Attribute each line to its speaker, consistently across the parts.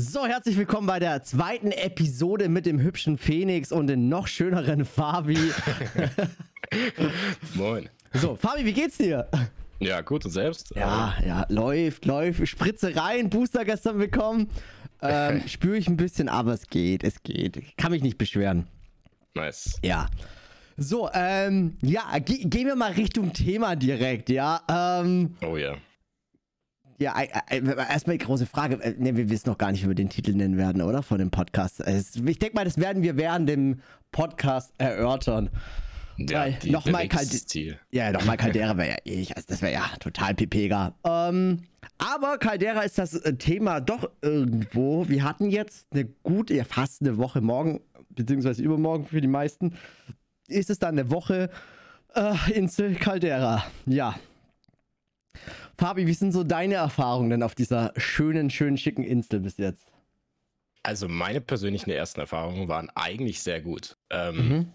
Speaker 1: So, herzlich willkommen bei der zweiten Episode mit dem hübschen Phoenix und dem noch schöneren Fabi.
Speaker 2: Moin.
Speaker 1: So, Fabi, wie geht's dir?
Speaker 2: Ja, gut und selbst?
Speaker 1: Ja, ja, läuft, läuft. Spritze rein, Booster gestern bekommen. Ähm, spüre ich ein bisschen, aber es geht, es geht. Kann mich nicht beschweren.
Speaker 2: Nice.
Speaker 1: Ja. So, ähm, ja, ge gehen wir mal Richtung Thema direkt, ja. Ähm,
Speaker 2: Oh ja.
Speaker 1: Ja, äh, äh, erstmal die große Frage. Ne, wir wissen noch gar nicht, wie wir den Titel nennen werden, oder? Von dem Podcast. Ich denke mal, das werden wir während dem Podcast erörtern.
Speaker 2: Ja,
Speaker 1: Weil nochmal
Speaker 2: Bewegungsstil.
Speaker 1: Ja, nochmal Caldera wäre ja ewig. Also das wäre ja total pepega. Ähm, aber Caldera ist das Thema doch irgendwo. Wir hatten jetzt eine gute, ja fast eine Woche morgen, beziehungsweise übermorgen für die meisten, ist es dann eine Woche äh, Insel Caldera. Ja. Fabi, wie sind so deine Erfahrungen denn auf dieser schönen, schönen, schicken Insel bis jetzt?
Speaker 2: Also meine persönlichen ersten Erfahrungen waren eigentlich sehr gut. Ähm,
Speaker 1: Mhm.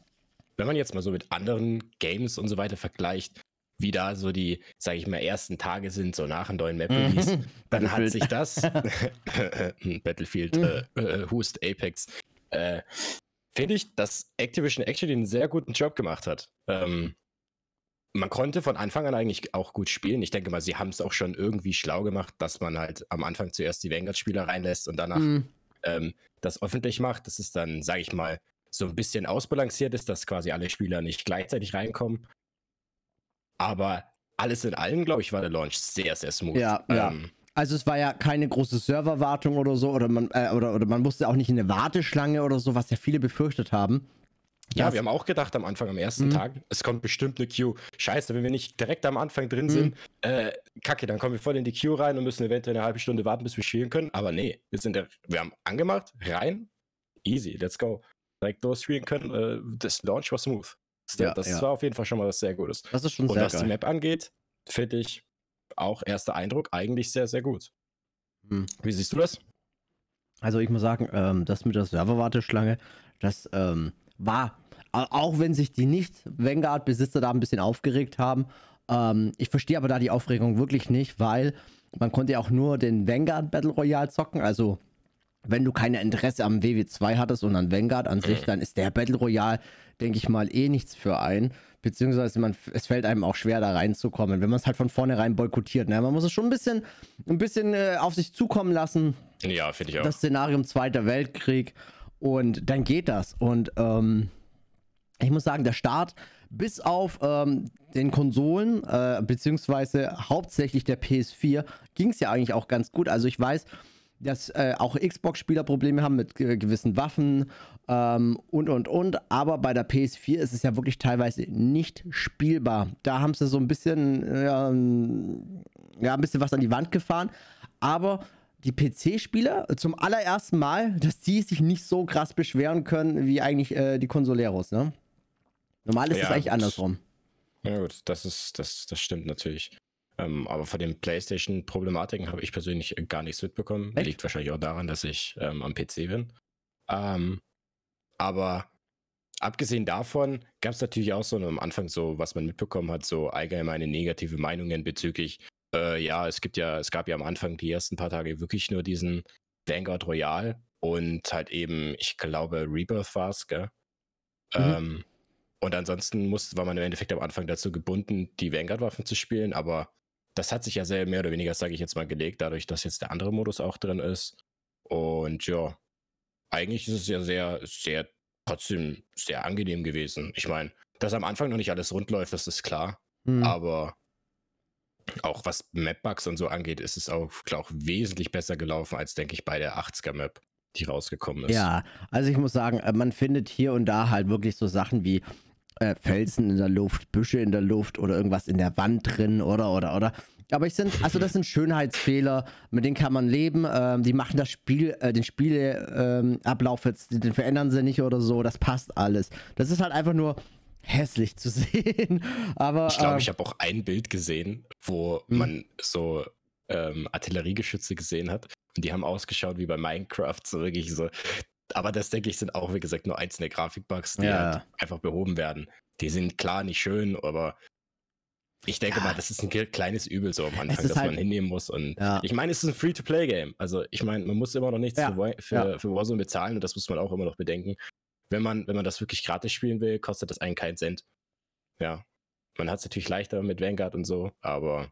Speaker 2: Wenn man jetzt mal so mit anderen Games und so weiter vergleicht, wie da so die, sage ich mal, ersten Tage sind, so nach einem neuen Map-Release,
Speaker 1: Mhm.
Speaker 2: dann hat sich das, Battlefield, äh, äh, Hust, Apex, äh, finde ich, dass Activision actually einen sehr guten Job gemacht hat. Ähm, man konnte von Anfang an eigentlich auch gut spielen. Ich denke mal, sie haben es auch schon irgendwie schlau gemacht, dass man halt am Anfang zuerst die Vanguard-Spieler reinlässt und danach
Speaker 1: Mhm.
Speaker 2: ähm, das öffentlich macht, dass es dann, sage ich mal, so ein bisschen ausbalanciert ist, dass quasi alle Spieler nicht gleichzeitig reinkommen. Aber alles in allem, glaube ich, war der Launch sehr, sehr smooth.
Speaker 1: Ja, ja.
Speaker 2: Ähm,
Speaker 1: Also es war ja keine große Serverwartung oder so, oder man, äh, oder, oder man musste auch nicht in eine Warteschlange oder so, was ja viele befürchtet haben.
Speaker 2: Ja, wir haben auch gedacht am Anfang, am ersten
Speaker 1: Mhm.
Speaker 2: Tag, es kommt bestimmt eine Queue. Scheiße, wenn wir nicht direkt am Anfang drin
Speaker 1: Mhm.
Speaker 2: sind, äh, kacke, dann kommen wir voll in die Queue rein und müssen eventuell eine halbe Stunde warten, bis wir spielen können. Aber nee, wir sind der, wir haben angemacht, rein, easy, let's go. Direkt durchspielen können, äh, das Launch war smooth. Das,
Speaker 1: Ja,
Speaker 2: das
Speaker 1: ja.
Speaker 2: war auf jeden Fall schon mal was sehr Gutes.
Speaker 1: Das ist schon
Speaker 2: Und
Speaker 1: sehr
Speaker 2: was die
Speaker 1: geil.
Speaker 2: Map angeht, finde ich auch erster Eindruck eigentlich sehr, sehr gut.
Speaker 1: Hm.
Speaker 2: Wie siehst du das?
Speaker 1: Also ich muss sagen, ähm, das mit der Serverwarteschlange, das ähm, war, auch wenn sich die Nicht-Vanguard-Besitzer da ein bisschen aufgeregt haben, ähm, ich verstehe aber da die Aufregung wirklich nicht, weil man konnte ja auch nur den Vanguard Battle Royale zocken, also wenn du kein Interesse am WW2 hattest und an Vanguard an sich,
Speaker 2: Mhm.
Speaker 1: dann ist der Battle Royale, denke ich mal, eh nichts für einen. Beziehungsweise man, es fällt einem auch schwer, da reinzukommen, wenn man es halt von vornherein boykottiert. Ne? Man muss es schon ein bisschen, ein bisschen äh, auf sich zukommen lassen,
Speaker 2: Ja, finde ich auch.
Speaker 1: das Szenarium Zweiter Weltkrieg und dann geht das. Und ähm, ich muss sagen, der Start bis auf ähm, den Konsolen, äh, beziehungsweise hauptsächlich der PS4, ging es ja eigentlich auch ganz gut. Also ich weiß, dass äh, auch Xbox-Spieler Probleme haben mit gewissen Waffen ähm, und, und, und. Aber bei der PS4 ist es ja wirklich teilweise nicht spielbar. Da haben sie so ein bisschen, äh, ähm, ja, ein bisschen was an die Wand gefahren. Aber die PC-Spieler zum allerersten Mal, dass die sich nicht so krass beschweren können wie eigentlich äh, die Consoleros, ne? Normal ist es
Speaker 2: Ja,
Speaker 1: eigentlich
Speaker 2: gut.
Speaker 1: andersrum.
Speaker 2: Ja, gut, das ist, das, das stimmt natürlich. Ähm, aber von den PlayStation-Problematiken habe ich persönlich gar nichts mitbekommen.
Speaker 1: Echt?
Speaker 2: Liegt wahrscheinlich auch daran, dass ich ähm, am PC bin. Ähm, aber abgesehen davon gab es natürlich auch so am Anfang so, was man mitbekommen hat, so allgemeine negative Meinungen bezüglich, äh, ja, es gibt ja, es gab ja am Anfang die ersten paar Tage wirklich nur diesen Vanguard Royal und halt eben, ich glaube, Rebirth war es, gell?
Speaker 1: Mhm.
Speaker 2: Ähm, und ansonsten musste, war man im Endeffekt am Anfang dazu gebunden, die Vanguard-Waffen zu spielen, aber das hat sich ja sehr mehr oder weniger, sage ich jetzt mal, gelegt, dadurch, dass jetzt der andere Modus auch drin ist. Und ja, eigentlich ist es ja sehr, sehr, trotzdem sehr angenehm gewesen. Ich meine, dass am Anfang noch nicht alles rund läuft, das ist klar,
Speaker 1: Hm.
Speaker 2: aber auch was Map-Bugs und so angeht, ist es auch, auch wesentlich besser gelaufen, als, denke ich, bei der 80er-Map, die rausgekommen ist.
Speaker 1: Ja, also ich muss sagen, äh, man findet hier und da halt wirklich so Sachen wie äh, Felsen in der Luft, Büsche in der Luft oder irgendwas in der Wand drin oder oder oder. Aber ich sind, also das sind Schönheitsfehler, mit denen kann man leben. Ähm, die machen das Spiel, äh, den Spieleablauf ähm, Ablauf jetzt, den verändern sie nicht oder so. Das passt alles. Das ist halt einfach nur hässlich zu sehen. Aber
Speaker 2: Ich glaube,
Speaker 1: ähm,
Speaker 2: ich habe auch ein Bild gesehen, wo
Speaker 1: Hm.
Speaker 2: man so ähm, Artilleriegeschütze gesehen hat. Und die haben ausgeschaut wie bei Minecraft, so wirklich so. Aber das, denke ich, sind auch, wie gesagt, nur einzelne Grafikbugs, die
Speaker 1: Ja.
Speaker 2: halt einfach behoben werden. Die sind klar nicht schön, aber ich denke
Speaker 1: Ja.
Speaker 2: mal, das ist ein kleines Übel so am Anfang, das
Speaker 1: halt-
Speaker 2: man hinnehmen muss. Und
Speaker 1: Ja.
Speaker 2: ich meine, es ist ein Free-to-Play-Game. Also ich meine, man muss immer noch nichts für, für, für Warzone bezahlen und das muss man auch immer noch bedenken. Wenn man, wenn man das wirklich gratis spielen will, kostet das einen keinen Cent. Ja. Man hat es natürlich leichter mit Vanguard und so, aber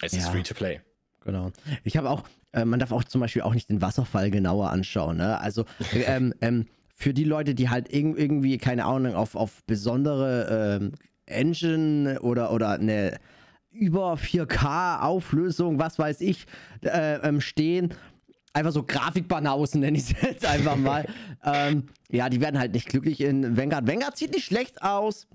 Speaker 2: es ist. Free-to-Play.
Speaker 1: Genau. Ich habe auch, äh, man darf auch zum Beispiel auch nicht den Wasserfall genauer anschauen. Ne? Also ähm, ähm, für die Leute, die halt irg irgendwie, keine Ahnung, auf, auf besondere ähm, Engine oder, oder eine über 4K Auflösung, was weiß ich, äh, ähm, stehen, einfach so Grafikbanausen nenne ich es jetzt einfach mal. ähm, ja, die werden halt nicht glücklich in Vanguard. Vanguard sieht nicht schlecht aus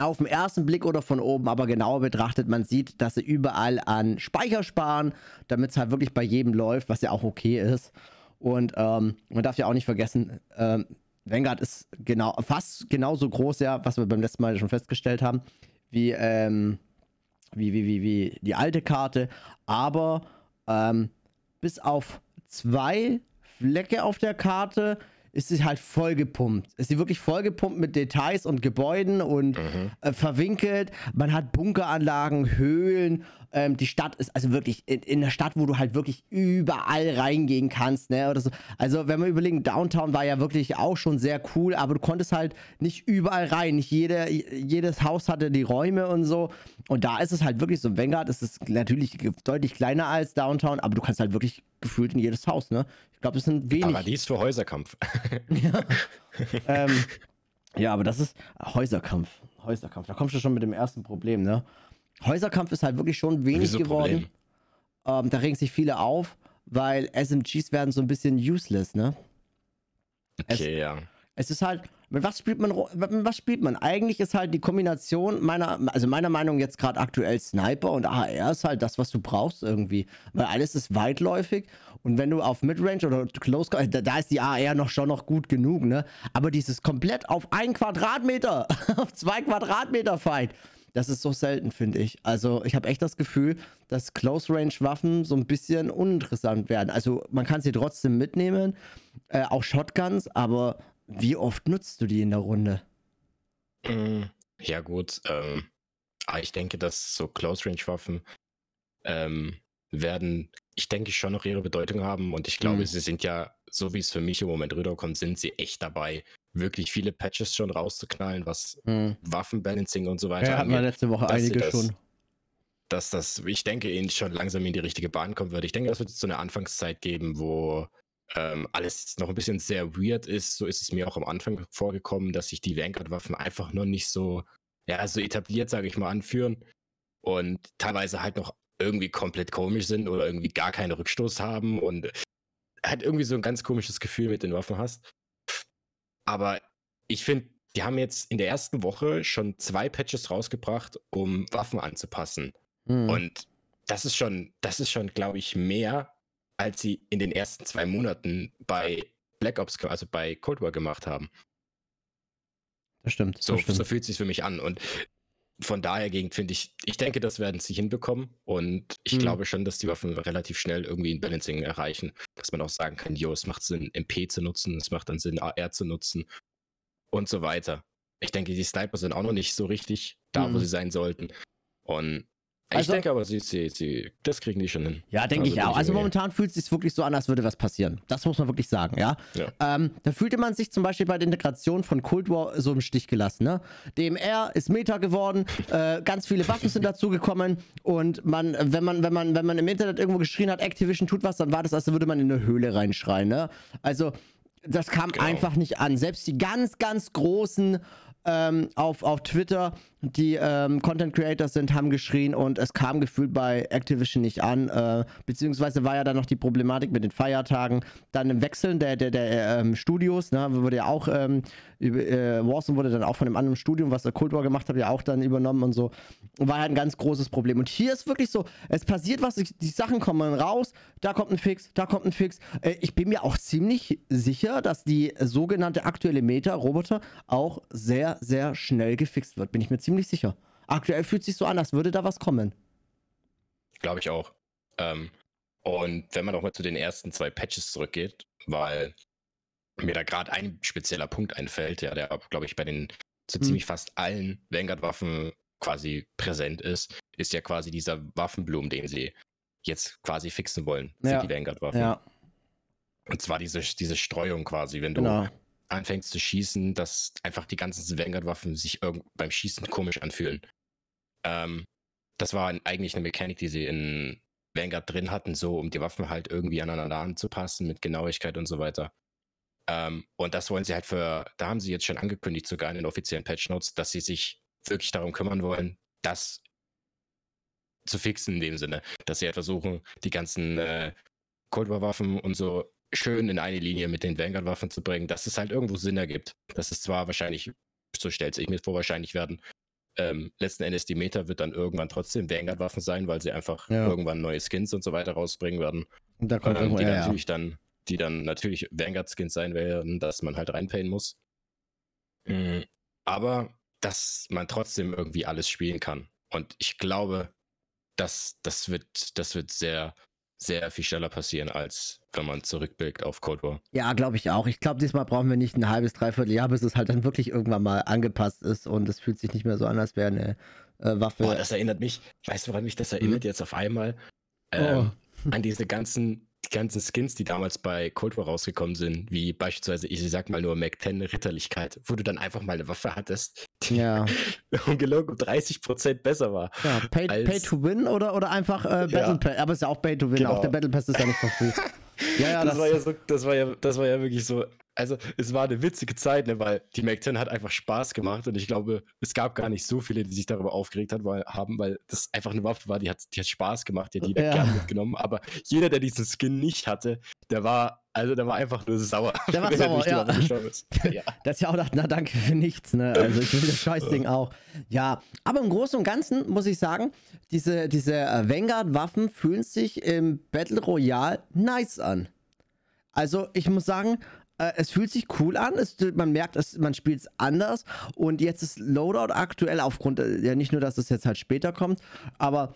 Speaker 1: auf den ersten Blick oder von oben, aber genauer betrachtet, man sieht, dass sie überall an Speicher sparen, damit es halt wirklich bei jedem läuft, was ja auch okay ist. Und ähm, man darf ja auch nicht vergessen, ähm, Vanguard ist genau, fast genauso groß, ja, was wir beim letzten Mal schon festgestellt haben, wie, ähm, wie, wie, wie, wie die alte Karte. Aber ähm, bis auf zwei Flecke auf der Karte ist sie halt vollgepumpt. Ist sie wirklich vollgepumpt mit Details und Gebäuden und
Speaker 2: Mhm.
Speaker 1: äh, verwinkelt. Man hat Bunkeranlagen, Höhlen. Ähm, die Stadt ist also wirklich in, in der Stadt, wo du halt wirklich überall reingehen kannst. Ne? Oder so. Also, wenn wir überlegen, Downtown war ja wirklich auch schon sehr cool, aber du konntest halt nicht überall rein. Nicht jede, jedes Haus hatte die Räume und so. Und da ist es halt wirklich so. Vanguard ist es natürlich deutlich kleiner als Downtown, aber du kannst halt wirklich gefühlt in jedes Haus. Ne? Ich glaube, das sind wenig.
Speaker 2: Paradies für Häuserkampf.
Speaker 1: ähm, ja, aber das ist Häuserkampf. Häuserkampf. Da kommst du schon mit dem ersten Problem, ne? Häuserkampf ist halt wirklich schon wenig
Speaker 2: Wieso
Speaker 1: geworden. Ähm, da regen sich viele auf, weil SMGs werden so ein bisschen useless, ne?
Speaker 2: Okay, ja.
Speaker 1: Es ist halt, mit was spielt man, mit was spielt man? Eigentlich ist halt die Kombination meiner, also meiner Meinung jetzt gerade aktuell Sniper und AR ist halt das, was du brauchst irgendwie. Weil alles ist weitläufig und wenn du auf Midrange oder Close, da, da ist die AR noch schon noch gut genug, ne? Aber dieses komplett auf ein Quadratmeter, auf zwei Quadratmeter Fight, das ist so selten, finde ich. Also ich habe echt das Gefühl, dass Close-Range-Waffen so ein bisschen uninteressant werden. Also man kann sie trotzdem mitnehmen, äh, auch Shotguns, aber wie oft nutzt du die in der Runde?
Speaker 2: Mm, Ja, gut. Ähm, aber ich denke, dass so Close-Range-Waffen ähm, werden, ich denke, schon noch ihre Bedeutung haben. Und ich glaube,
Speaker 1: Mhm.
Speaker 2: sie sind ja, so wie es für mich im Moment rüberkommt, sind sie echt dabei, wirklich viele Patches schon rauszuknallen, was
Speaker 1: Hm.
Speaker 2: Waffenbalancing und so weiter
Speaker 1: Ja, hatten wir letzte Woche einige
Speaker 2: das-
Speaker 1: schon.
Speaker 2: Dass das, ich denke, ihnen schon langsam in die richtige Bahn kommen wird. Ich denke, das wird jetzt so eine Anfangszeit geben, wo ähm, alles noch ein bisschen sehr weird ist. So ist es mir auch am Anfang vorgekommen, dass sich die Vanguard-Waffen einfach noch nicht so, ja, so etabliert, sage ich mal, anführen. Und teilweise halt noch irgendwie komplett komisch sind oder irgendwie gar keinen Rückstoß haben und halt irgendwie so ein ganz komisches Gefühl mit den Waffen hast. Aber ich finde, die haben jetzt in der ersten Woche schon zwei Patches rausgebracht, um Waffen anzupassen.
Speaker 1: Hm.
Speaker 2: Und das ist schon, das ist schon, glaube ich, mehr, als sie in den ersten zwei Monaten bei Black Ops, also bei Cold War gemacht haben.
Speaker 1: das stimmt.
Speaker 2: So,
Speaker 1: das stimmt.
Speaker 2: so fühlt es sich für mich an. Und von daher gegen finde ich, ich denke, das werden sie hinbekommen. Und ich
Speaker 1: Mhm.
Speaker 2: glaube schon, dass die Waffen relativ schnell irgendwie ein Balancing erreichen. Dass man auch sagen kann, jo, es macht Sinn, MP zu nutzen, es macht dann Sinn, AR zu nutzen und so weiter. Ich denke, die Sniper sind auch noch nicht so richtig da, wo
Speaker 1: Mhm.
Speaker 2: sie sein sollten. Und ich
Speaker 1: Also-
Speaker 2: denke aber, sie, sie, sie, das kriegen die schon hin.
Speaker 1: Ja, denke
Speaker 2: Also
Speaker 1: ich auch. Also momentan fühlt es sich wirklich so an, als würde was passieren. Das muss man wirklich sagen, ja.
Speaker 2: Ja.
Speaker 1: Ähm, da fühlte man sich zum Beispiel bei der Integration von Cold War so im Stich gelassen. Ne? DMR ist Meta geworden, äh, ganz viele Waffen sind dazugekommen und man, wenn man, wenn man, wenn man im Internet irgendwo geschrien hat, Activision tut was, dann war das, als würde man in eine Höhle reinschreien. Ne? Also das kam
Speaker 2: Genau.
Speaker 1: einfach nicht an. Selbst die ganz, ganz großen ähm, auf, auf Twitter, die ähm, Content Creators sind, haben geschrien und es kam gefühlt bei Activision nicht an. Äh, beziehungsweise war ja dann noch die Problematik mit den Feiertagen, dann im Wechseln der, der, der ähm, Studios, ne, wurde ja auch, ähm, über, äh, Warzone wurde dann auch von einem anderen Studium, was der Cold War gemacht hat, ja auch dann übernommen und so. War halt ein ganz großes Problem. Und hier ist wirklich so, es passiert was, die Sachen kommen raus, da kommt ein Fix, da kommt ein Fix. Äh, ich bin mir auch ziemlich sicher, dass die sogenannte aktuelle Meta-Roboter auch sehr, sehr schnell gefixt wird. Bin ich mir ziemlich sicher. Aktuell fühlt sich so an, als würde da was kommen.
Speaker 2: Glaube ich auch. Ähm, und wenn man auch mal zu den ersten zwei Patches zurückgeht, weil mir da gerade ein spezieller Punkt einfällt, ja, der, glaube ich, bei den so
Speaker 1: Hm.
Speaker 2: ziemlich fast allen Vanguard-Waffen quasi präsent ist, ist ja quasi dieser Waffenblumen, den sie jetzt quasi fixen wollen für
Speaker 1: Ja.
Speaker 2: die Vanguard-Waffen.
Speaker 1: Ja,
Speaker 2: Und zwar diese, diese Streuung quasi, wenn du
Speaker 1: genau.
Speaker 2: Anfängst zu schießen, dass einfach die ganzen Vanguard-Waffen sich beim Schießen komisch anfühlen. Ähm, das war eigentlich eine Mechanik, die sie in Vanguard drin hatten, so um die Waffen halt irgendwie aneinander anzupassen mit Genauigkeit und so weiter. Ähm, und das wollen sie halt für, da haben sie jetzt schon angekündigt, sogar in den offiziellen Patch Notes, dass sie sich wirklich darum kümmern wollen, das zu fixen in dem Sinne, dass sie halt versuchen, die ganzen äh, Cold War Waffen und so schön in eine Linie mit den Vanguard Waffen zu bringen, dass es halt irgendwo Sinn ergibt. Dass es zwar wahrscheinlich, so stellt sich mir vor, wahrscheinlich werden, ähm, letzten Endes die Meta wird dann irgendwann trotzdem Vanguard Waffen sein, weil sie einfach
Speaker 1: Ja.
Speaker 2: irgendwann neue Skins und so weiter rausbringen werden.
Speaker 1: Und da kommt
Speaker 2: Ähm,
Speaker 1: irgendwo,
Speaker 2: die
Speaker 1: ja, ja.
Speaker 2: natürlich dann, die dann natürlich Vanguard-Skins sein werden, dass man halt reinpayen muss. Mm, Aber dass man trotzdem irgendwie alles spielen kann. Und ich glaube, dass das wird, das wird sehr, sehr viel schneller passieren, als wenn man zurückblickt auf Cold War.
Speaker 1: Ja, glaube ich auch. Ich glaube, diesmal brauchen wir nicht ein halbes, dreiviertel Jahr, bis es halt dann wirklich irgendwann mal angepasst ist und es fühlt sich nicht mehr so an, als wäre eine äh, Waffe.
Speaker 2: Boah, das erinnert mich, weißt du, woran mich das erinnert jetzt auf einmal?
Speaker 1: Oh.
Speaker 2: Ähm, An diese ganzen, die ganzen Skins, die damals bei Cold War rausgekommen sind, wie beispielsweise, ich sag mal nur Mac 10 Ritterlichkeit, wo du dann einfach mal eine Waffe hattest, die
Speaker 1: ja.
Speaker 2: ungelogen um 30% besser war.
Speaker 1: ja. Pay, pay to win oder, oder einfach äh, Battle
Speaker 2: Ja.
Speaker 1: Pass. Aber es ist ja auch Pay to win.
Speaker 2: Genau.
Speaker 1: Auch der Battle Pass ist ja nicht free. Ja, ja,
Speaker 2: das,
Speaker 1: das,
Speaker 2: war ja so, das war ja, das war ja wirklich so. Also es war eine witzige Zeit, ne, weil die Mac 10 hat einfach Spaß gemacht und ich glaube, es gab gar nicht so viele, die sich darüber aufgeregt hat, weil, haben, weil das einfach eine Waffe war, die hat, die hat Spaß gemacht, die hat jeder
Speaker 1: Ja.
Speaker 2: gerne mitgenommen. Aber jeder, der diesen Skin nicht hatte, der war, also der war einfach nur sauer.
Speaker 1: Der war
Speaker 2: er
Speaker 1: sauer, ja.
Speaker 2: Ja.
Speaker 1: Das ist ja auch gedacht, na danke für nichts, ne? Also ich will das Scheißding auch. Ja, aber im Großen und Ganzen muss ich sagen, diese, diese äh, Vanguard-Waffen fühlen sich im Battle Royale nice an. Also ich muss sagen, äh, es fühlt sich cool an, es, man merkt, es, man spielt es anders und jetzt ist Loadout aktuell aufgrund, äh, ja nicht nur, dass es jetzt halt später kommt, aber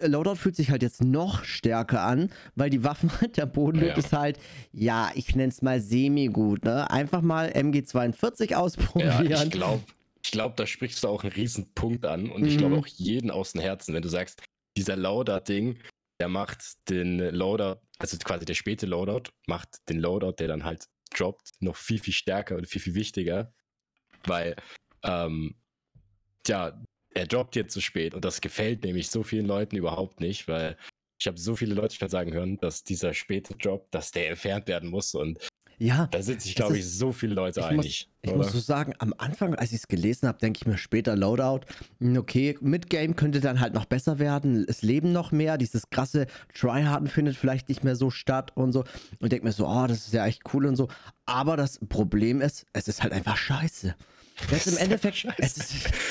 Speaker 1: Loadout fühlt sich halt jetzt noch stärker an, weil die Waffen, der Bodenloot
Speaker 2: Ja.
Speaker 1: ist halt, ja, ich nenne es mal semi-gut, ne? Einfach mal MG42
Speaker 2: Ja,
Speaker 1: ausprobieren.
Speaker 2: ich glaube, ich glaub, da sprichst du auch einen riesen Punkt an und ich
Speaker 1: Mhm.
Speaker 2: glaube auch jeden aus dem Herzen, wenn du sagst, dieser Loadout-Ding, der macht den Loadout, also quasi der späte Loadout, macht den Loadout, der dann halt droppt, noch viel, viel stärker und viel, viel wichtiger, weil, ähm, ja, er droppt jetzt zu spät und das gefällt nämlich so vielen Leuten überhaupt nicht, weil ich habe so viele Leute schon sagen hören, dass dieser späte Drop, dass der entfernt werden muss und
Speaker 1: ja,
Speaker 2: da sind sich, glaube ich, so viele Leute
Speaker 1: ich
Speaker 2: einig.
Speaker 1: Ich
Speaker 2: oder?
Speaker 1: muss so sagen, am Anfang, als ich es gelesen habe, denke ich mir später Loadout, hm, okay, Midgame könnte dann halt noch besser werden, es leben noch mehr, dieses krasse Tryharden findet vielleicht nicht mehr so statt und so. Und denke mir so, oh, das ist ja echt cool und so. Aber das Problem ist, es ist halt einfach scheiße. Jetzt im Endeffekt, ist,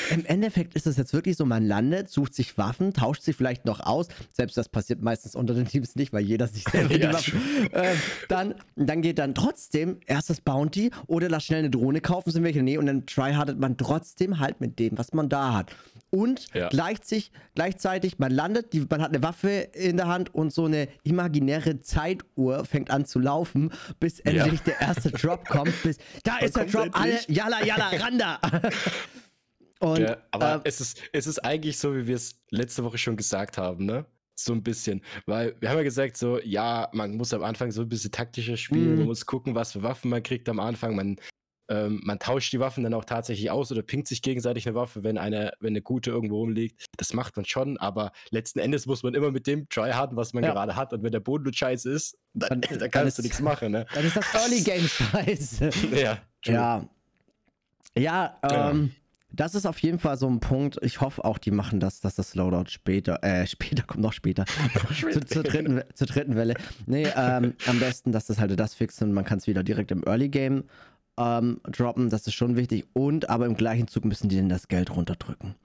Speaker 1: im Endeffekt ist es jetzt wirklich so, man landet, sucht sich Waffen, tauscht sie vielleicht noch aus. Selbst das passiert meistens unter den Teams nicht, weil jeder sich selber die
Speaker 2: Ja,
Speaker 1: Waffen ähm, dann, dann geht dann trotzdem erst das Bounty oder lass schnell eine Drohne kaufen, sind welche, nee, und dann tryhardet man trotzdem halt mit dem, was man da hat. Und
Speaker 2: Ja.
Speaker 1: gleichzeitig, gleichzeitig, man landet, die, man hat eine Waffe in der Hand und so eine imaginäre Zeituhr fängt an zu laufen, bis endlich der erste Drop kommt, bis da ist der Drop, alle, jalla, jalla, randa. und
Speaker 2: Ja, aber
Speaker 1: ähm,
Speaker 2: es, ist, es ist eigentlich so, wie wir es letzte Woche schon gesagt haben, ne? So ein bisschen. Weil wir haben ja gesagt, so, ja, man muss am Anfang so ein bisschen taktischer spielen,
Speaker 1: Mhm.
Speaker 2: man muss gucken, was für Waffen man kriegt am Anfang. Man, ähm, man tauscht die Waffen dann auch tatsächlich aus oder pinkt sich gegenseitig eine Waffe, wenn eine, wenn eine gute irgendwo rumliegt. Das macht man schon, aber letzten Endes muss man immer mit dem tryharden, was man
Speaker 1: Ja.
Speaker 2: gerade hat. Und wenn der Boden nur scheiße ist, dann,
Speaker 1: Dann-
Speaker 2: dann,
Speaker 1: dann
Speaker 2: kannst du
Speaker 1: ist-
Speaker 2: nichts machen, ne?
Speaker 1: dann ist das Early Game scheiße.
Speaker 2: Ja, true.
Speaker 1: Ja. Ja,
Speaker 2: Ja.
Speaker 1: ähm, das ist auf jeden Fall so ein Punkt. Ich hoffe auch, die machen das, dass das Loadout später, äh, später kommt noch später. zu, zur, dritten, zur dritten Welle. Nee, ähm, am besten, dass das halt das fixt und man kann es wieder direkt im Early Game ähm, droppen. Das ist schon wichtig. Und aber im gleichen Zug müssen die dann das Geld runterdrücken.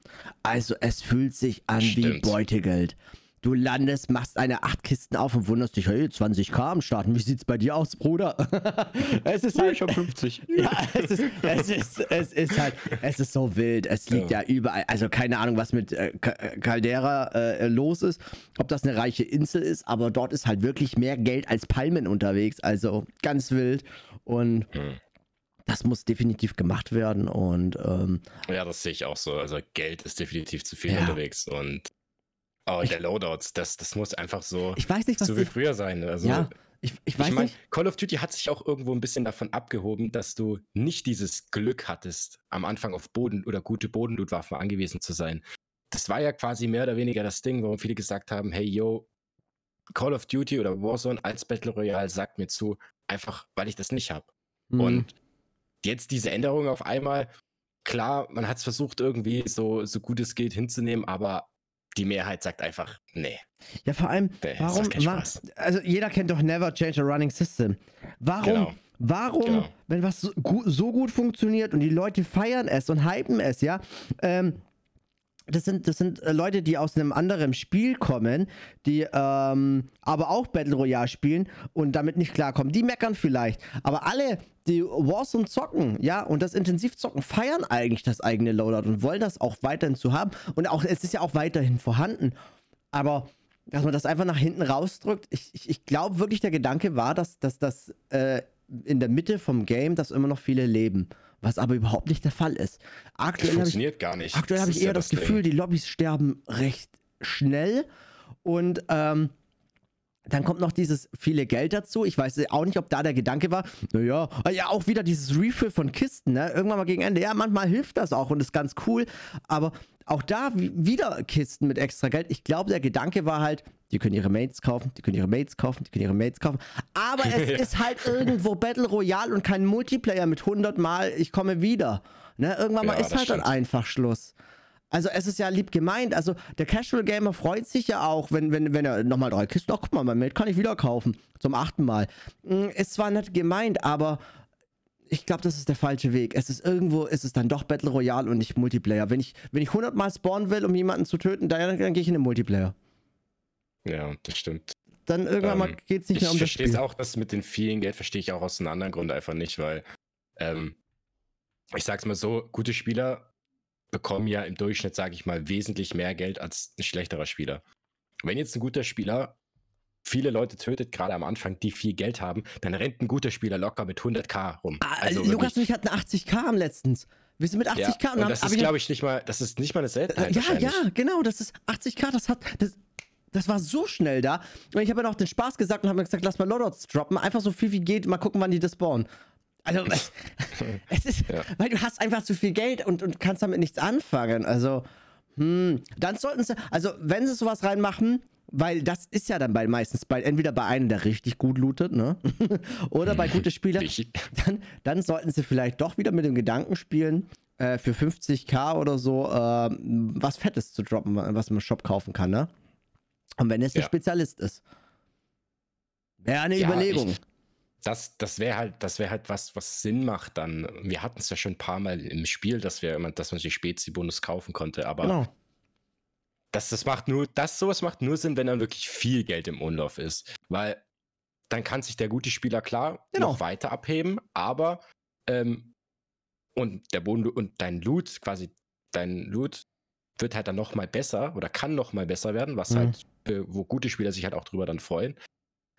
Speaker 1: Also es fühlt sich an wie
Speaker 2: Stimmt.
Speaker 1: Beutegeld. Du landest, machst eine acht Kisten auf und wunderst dich, hey, 20k am Starten. Wie sieht's bei dir aus, Bruder? es ist halt
Speaker 2: hab 50.
Speaker 1: ja, es ist, es ist, es ist halt, es ist so wild. Es liegt ja,
Speaker 2: Ja.
Speaker 1: überall. Also keine Ahnung, was mit äh, äh, Caldera äh, los ist, ob das eine reiche Insel ist, aber dort ist halt wirklich mehr Geld als Palmen unterwegs. Also ganz wild. Und
Speaker 2: Hm.
Speaker 1: Das muss definitiv gemacht werden und ähm,
Speaker 2: Ja, das sehe ich auch so. Also Geld ist definitiv zu viel
Speaker 1: Ja.
Speaker 2: unterwegs und oh,
Speaker 1: Ich-
Speaker 2: der Loadout, das, das muss einfach so,
Speaker 1: ich weiß nicht, was
Speaker 2: so wie früher sein. Also
Speaker 1: ja, ich, ich weiß
Speaker 2: ich meine,
Speaker 1: nicht.
Speaker 2: Call of Duty hat sich auch irgendwo ein bisschen davon abgehoben, dass du nicht dieses Glück hattest, am Anfang auf Boden oder gute Bodenlootwaffen angewiesen zu sein. Das war ja quasi mehr oder weniger das Ding, warum viele gesagt haben, hey yo, Call of Duty oder Warzone als Battle Royale sagt mir zu, einfach weil ich das nicht habe.
Speaker 1: Hm.
Speaker 2: Und jetzt diese Änderung auf einmal, klar, man hat es versucht irgendwie so, so gut es geht hinzunehmen, aber die Mehrheit sagt einfach, nee.
Speaker 1: Ja, vor allem,
Speaker 2: Nee,
Speaker 1: warum,
Speaker 2: macht keinen
Speaker 1: wa-
Speaker 2: Spaß.
Speaker 1: also jeder kennt doch Never Change a Running System. Warum,
Speaker 2: Genau.
Speaker 1: warum,
Speaker 2: Genau.
Speaker 1: wenn was so, so gut funktioniert und die Leute feiern es und hypen es, ja, ähm, das sind, das sind äh, Leute, die aus einem anderen Spiel kommen, die ähm, aber auch Battle Royale spielen und damit nicht klarkommen. Die meckern vielleicht. Aber alle, die Warzone zocken, ja, und das intensiv zocken, feiern eigentlich das eigene Loadout und wollen das auch weiterhin zu haben. Und auch, es ist ja auch weiterhin vorhanden. Aber dass man das einfach nach hinten rausdrückt, ich, ich, ich glaube wirklich, der Gedanke war, dass, dass das äh, in der Mitte vom Game, dass immer noch viele leben. Was aber überhaupt nicht der Fall ist.
Speaker 2: Das
Speaker 1: Aktuell habe ich
Speaker 2: funktioniert gar nicht.
Speaker 1: Aktuell habe ich
Speaker 2: ja
Speaker 1: eher das,
Speaker 2: Ding.
Speaker 1: Gefühl, die Lobbys sterben recht schnell. Und ähm, dann kommt noch dieses viele Geld dazu. Ich weiß auch nicht, ob da der Gedanke war, naja, ja, auch wieder dieses Refill von Kisten, ne? Irgendwann mal gegen Ende. Ja, manchmal hilft das auch und ist ganz cool. Aber auch da wi- wieder Kisten mit extra Geld. Ich glaube, der Gedanke war halt, die können ihre Mates kaufen, die können ihre Mates kaufen, die können ihre Mates kaufen. Aber es
Speaker 2: Ja.
Speaker 1: ist halt irgendwo Battle Royale und kein Multiplayer mit 100 Mal, ich komme wieder. Ne? Irgendwann mal
Speaker 2: Ja,
Speaker 1: ist halt dann
Speaker 2: stimmt.
Speaker 1: einfach Schluss. Also es ist ja lieb gemeint. Also der Casual Gamer freut sich ja auch, wenn, wenn, wenn er nochmal drei Kisten, ach guck mal, mein Mate kann ich wieder kaufen. Zum achten Mal. Mm, Ist zwar nicht gemeint, aber ich glaube, das ist der falsche Weg. Es ist irgendwo, ist es dann doch Battle Royale und nicht Multiplayer. Wenn ich, wenn ich 100 Mal spawnen will, um jemanden zu töten, dann, dann gehe ich in den Multiplayer.
Speaker 2: Ja, das stimmt.
Speaker 1: Dann irgendwann mal
Speaker 2: Ähm,
Speaker 1: geht es nicht
Speaker 2: Ich
Speaker 1: mehr um das
Speaker 2: verstehe es
Speaker 1: Spiel.
Speaker 2: auch, das mit den vielen Geld verstehe ich auch aus einem anderen Grund einfach nicht, weil ähm, ich sag's mal so, gute Spieler bekommen ja im Durchschnitt, sage ich mal, wesentlich mehr Geld als ein schlechterer Spieler. Wenn jetzt ein guter Spieler viele Leute tötet, gerade am Anfang, die viel Geld haben, dann rennt ein guter Spieler locker mit 100k rum.
Speaker 1: Ah,
Speaker 2: Also
Speaker 1: Lukas und ich hatten 80k am letztens. Wir sind mit 80k
Speaker 2: ja,
Speaker 1: und,
Speaker 2: und
Speaker 1: hab-
Speaker 2: das ist,
Speaker 1: ich-
Speaker 2: glaube ich, nicht mal, das ist nicht mal eine Seltenheit.
Speaker 1: Ja, ja, genau, das ist 80k, das hat, das, das war so schnell da. Und ich habe ja noch den Spaß gesagt und habe mir gesagt, lass mal Loadouts droppen, einfach so viel wie geht, mal gucken, wann die das spawnen. Also, es ist,
Speaker 2: Ja.
Speaker 1: weil du hast einfach zu viel Geld und, und kannst damit nichts anfangen. Also, hm, dann sollten sie, also wenn sie sowas reinmachen, weil das ist ja dann bei meistens bei, entweder bei einem, der richtig gut lootet, ne? Oder bei gute Spieler,
Speaker 2: Ich-
Speaker 1: dann, dann sollten sie vielleicht doch wieder mit dem Gedanken spielen, äh, für 50k oder so äh, was Fettes zu droppen, was man im Shop kaufen kann, ne? Und wenn es ein
Speaker 2: Ja.
Speaker 1: Spezialist ist. Wäre eine
Speaker 2: Ja,
Speaker 1: Überlegung.
Speaker 2: ich- Das, das wäre halt, das wäre halt was, was Sinn macht dann. Wir hatten es ja schon ein paar Mal im Spiel, dass wir, immer- dass man sich Spezi-Bonus kaufen konnte, aber
Speaker 1: genau.
Speaker 2: das, das macht nur, das sowas macht nur Sinn, wenn dann wirklich viel Geld im Umlauf ist. Weil dann kann sich der gute Spieler klar
Speaker 1: Genau.
Speaker 2: noch weiter abheben, aber ähm, und der Boden und dein Loot, quasi dein Loot wird halt dann noch mal besser oder kann noch mal besser werden, was
Speaker 1: Mhm.
Speaker 2: halt, wo gute Spieler sich halt auch drüber dann freuen.